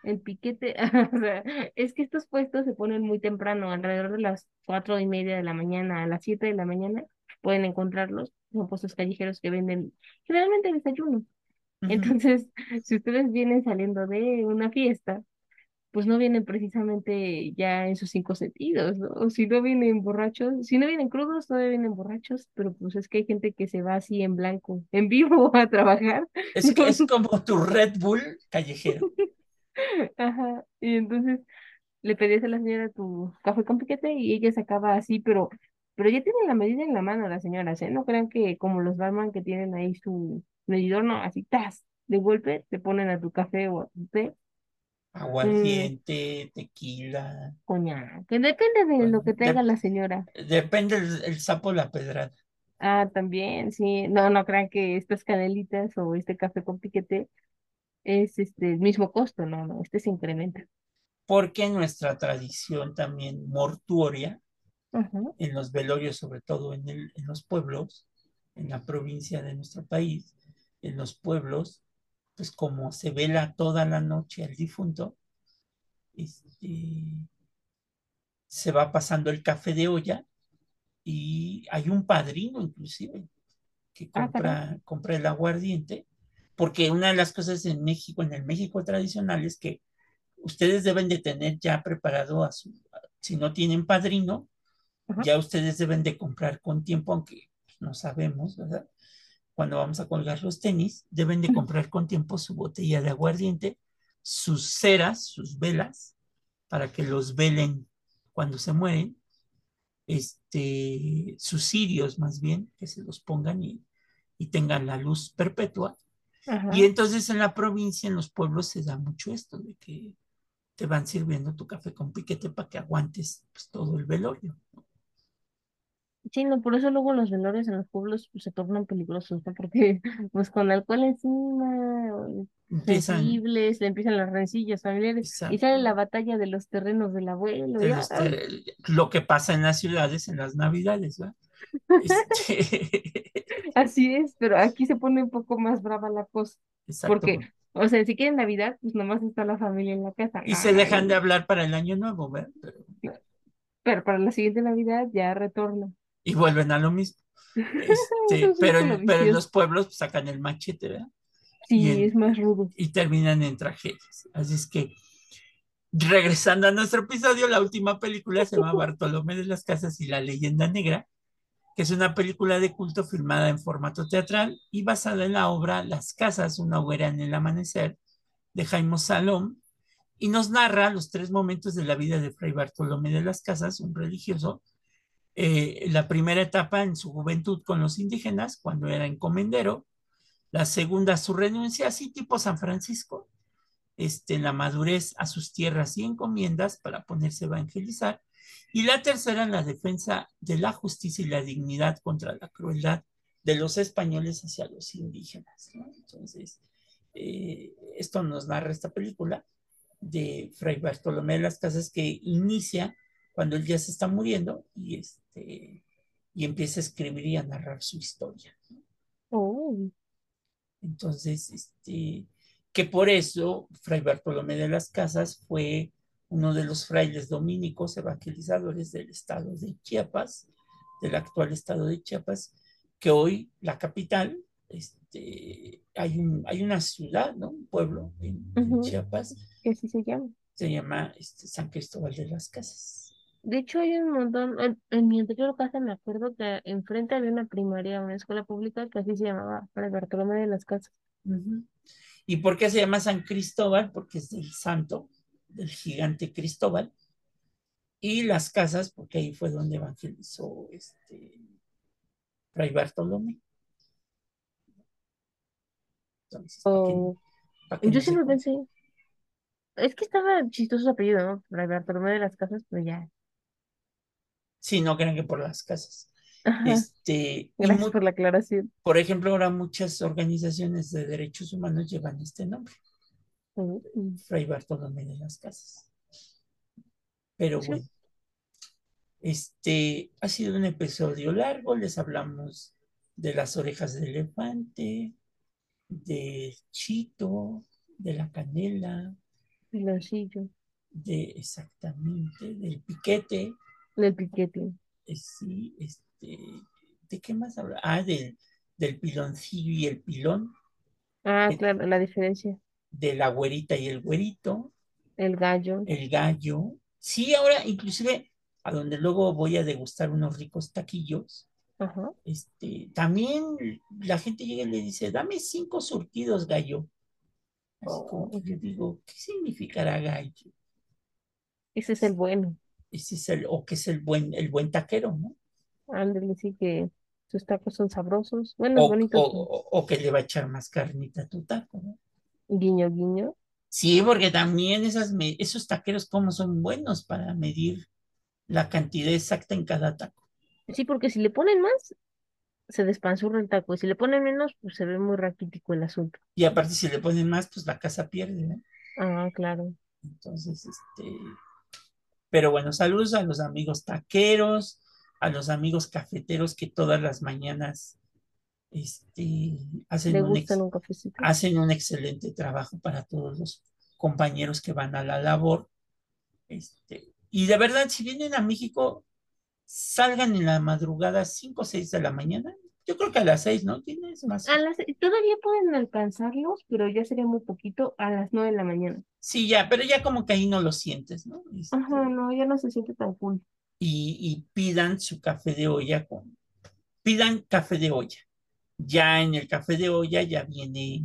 el piquete, o sea, es que estos puestos se ponen muy temprano, alrededor de las cuatro y media de la mañana, a las siete de la mañana, pueden encontrarlos. Son puestos callejeros que venden generalmente desayuno. Entonces, si ustedes vienen saliendo de una fiesta, pues no vienen precisamente ya en sus cinco sentidos, ¿no? O si no vienen borrachos, si no vienen crudos, todavía vienen borrachos, pero pues es que hay gente que se va así en blanco, en vivo a trabajar. Es, es como tu Red Bull callejero. Ajá, y entonces le pedías a la señora tu café con piquete y ella sacaba así, pero, pero ya tiene la medida en la mano las señoras, ¿eh? No crean que como los barman que tienen ahí su medidor, no, así, tas, de golpe te ponen a tu café o a tu té, Aguardiente, tequila. coñac, que depende de lo que traiga la señora. Depende el, el sapo la pedrada. Ah, también, sí, no, no crean que estas canelitas o este café con piquete es este el mismo costo, no, no, este se incrementa. Porque nuestra tradición también mortuoria, en los velorios, sobre todo en, el, en los pueblos, en la provincia de nuestro país, en los pueblos, pues como se vela toda la noche al difunto, este, se va pasando el café de olla y hay un padrino inclusive que Ah, compra, compra el aguardiente, porque una de las cosas en México, en el México tradicional, es que ustedes deben de tener ya preparado a su, si no tienen padrino, Ajá. ya ustedes deben de comprar con tiempo, aunque no sabemos, ¿verdad? Cuando vamos a colgar los tenis, deben de comprar con tiempo su botella de aguardiente, sus ceras, sus velas, para que los velen cuando se mueren, este, sus cirios más bien, que se los pongan y, y tengan la luz perpetua. Ajá. Y entonces en la provincia, en los pueblos, se da mucho esto de que te van sirviendo tu café con piquete para que aguantes pues, todo el velorio. Sí, no, por eso luego los velorios en los pueblos pues, se tornan peligrosos, ¿no? Porque pues con alcohol encima, o Empiezan sensibles, le empiezan las rencillas familiares y Exacto. sale la batalla de los terrenos del abuelo. de y, los ay, te- lo que pasa en las ciudades en las navidades, ¿verdad? Este, así es, pero aquí se pone un poco más brava la cosa, exacto. porque, o sea, si quieren Navidad, pues nomás está la familia en la casa. Y se dejan de hablar para el año nuevo, ¿verdad? Pero- Pero para la siguiente Navidad ya retorna. Y vuelven a lo mismo. Este, pero, en- pero en los pueblos pues, sacan el machete, ¿verdad? Sí, en- es más rudo. y terminan en tragedias. Así es que, regresando a nuestro episodio, la última película se llama Bartolomé de las Casas y la leyenda negra, que es una película de culto filmada en formato teatral y basada en la obra Las Casas, una hoguera en el amanecer, de Jaime Salom, y nos narra los tres momentos de la vida de Fray Bartolomé de las Casas, un religioso, eh, la primera etapa en su juventud con los indígenas, cuando era encomendero, la segunda su renuncia, así tipo San Francisco, este, la madurez a sus tierras y encomiendas para ponerse a evangelizar, y la tercera la defensa de la justicia y la dignidad contra la crueldad de los españoles hacia los indígenas. Entonces, eh, esto nos narra esta película de Fray Bartolomé de las Casas que inicia cuando él ya se está muriendo y, este, y empieza a escribir y a narrar su historia. ¿no? Oh, Entonces, este, que por eso Fray Bartolomé de las Casas fue uno de los frailes dominicos evangelizadores del estado de Chiapas, del actual estado de Chiapas, que hoy la capital, este, hay, un, hay una ciudad, ¿no? Un pueblo en. Chiapas, que así se llama. se llama este, San Cristóbal de las Casas. De hecho, hay un montón. En, en mi anterior casa me acuerdo que enfrente había una primaria, una escuela pública que así se llamaba, Fray Bartolomé de las Casas. ¿Y por qué se llama San Cristóbal? Porque es del santo, del gigante Cristóbal. Y las casas, porque ahí fue donde evangelizó este Fray Bartolomé. Entonces, para que, O para que yo no siempre pensé, es que estaba chistoso su apellido, ¿no? Fray Bartolomé de las Casas, pero ya. Sí, no crean que por las casas. Ajá, Este, gracias por la aclaración. por ejemplo, ahora muchas organizaciones de derechos humanos llevan este nombre, Fray Bartolomé de las Casas. Pero Sí. bueno, este ha sido un episodio largo, les hablamos de las orejas de elefante, del chito, de la canela, Piloncillo, de exactamente, del piquete, del piquete. eh, sí, este, ¿de qué más habla? Ah, del, del piloncillo y el pilón, Ah, Eh, claro, la diferencia. de la güerita y el güerito, El gallo. el gallo. Sí, ahora inclusive a donde luego voy a degustar unos ricos taquillos, Ajá. este, también la gente llega y le dice, dame cinco surtidos, gallo. Así como Oh. que yo digo, ¿qué significará gallo? Ese es el bueno. Ese es el, o que es el buen, el buen taquero, ¿no? Ándale, sí que sus tacos son sabrosos. Bueno, O, bonitos. o- o- o que le va a echar más carnita a tu taco, ¿no? Guiño, guiño. Sí, porque también esas esos taqueros como son buenos para medir la cantidad exacta en cada taco. Sí, porque si le ponen más, se despanzurra el taco. Y si le ponen menos, pues se ve muy raquítico el asunto. Y aparte, si le ponen más, pues la casa pierde, ¿no? Ah, claro. Entonces, este. Pero bueno, saludos a los amigos taqueros, a los amigos cafeteros que todas las mañanas este, hacen, un ex- hacen un excelente trabajo para todos los compañeros que van a la labor. Este, y de verdad, si vienen a México, salgan en la madrugada 5 o 6 de la mañana. Yo creo que a las 6, ¿no? Tienes más. A las, todavía pueden alcanzarlos, pero ya sería muy poquito a las nueve de la mañana. Sí, ya, pero ya como que ahí no lo sientes, ¿no? Este, Ajá, no, ya no se siente tan cool. y, y pidan su café de olla con, pidan café de olla. Ya en el café de olla ya viene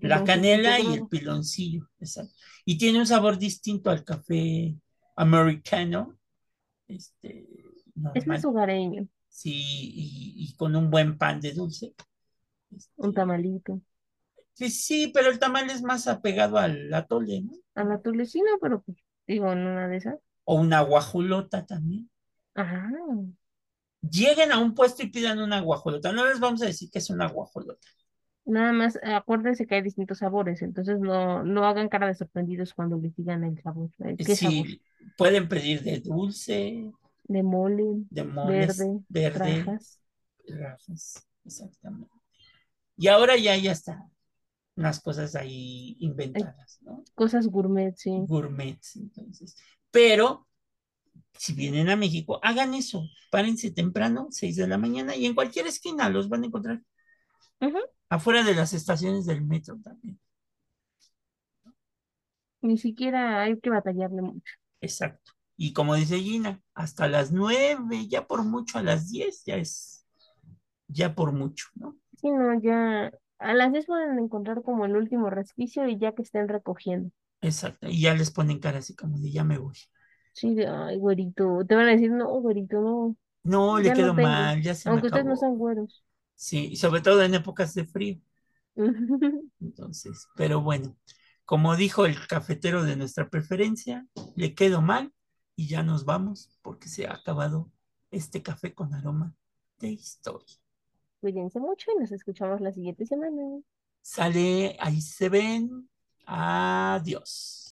la canela y el piloncillo, exacto. Y tiene un sabor distinto al café americano, este, Es más hogareño, sí, y, y con un buen pan de dulce. Este, un tamalito. sí, sí, pero el tamal es más apegado al atole, ¿no? A la tulecina, pero pues, digo, en una de esas. O una guajolota también. Ajá. Lleguen a un puesto y pidan una guajolota. No les vamos a decir que es una guajolota. Nada más, acuérdense que hay distintos sabores, entonces no, no hagan cara de sorprendidos cuando les digan el sabor. eh, ¿Qué sabor? Sí, pueden pedir de dulce, De mole, de moles, verde, verde, rajas. rajas, exactamente. Y ahora ya ya está unas cosas ahí inventadas, ¿no? Cosas gourmet, sí. Gourmets, entonces. Pero si vienen a México, hagan eso. Párense temprano, 6 de la mañana, y en cualquier esquina los van a encontrar. Afuera de las estaciones del metro también. Ni siquiera hay que batallarle mucho. Exacto. Y como dice Gina, hasta las 9, ya por mucho a las 10, ya es, ya por mucho, ¿no? Sí, no, ya a las 10 pueden encontrar como el último resquicio y ya que estén recogiendo. Exacto. Y ya les ponen cara así como de ya me voy. Sí, de, ay, güerito. Te van a decir, no, güerito, no. No, le no quedó mal, ya se me Aunque ustedes no sean güeros. Sí, y sobre todo en épocas de frío. Entonces, pero bueno, como dijo el cafetero de nuestra preferencia, le quedó mal y ya nos vamos porque se ha acabado este café con aroma de historia. Cuídense mucho y nos escuchamos la siguiente semana. Sale, ahí se ven. Adiós.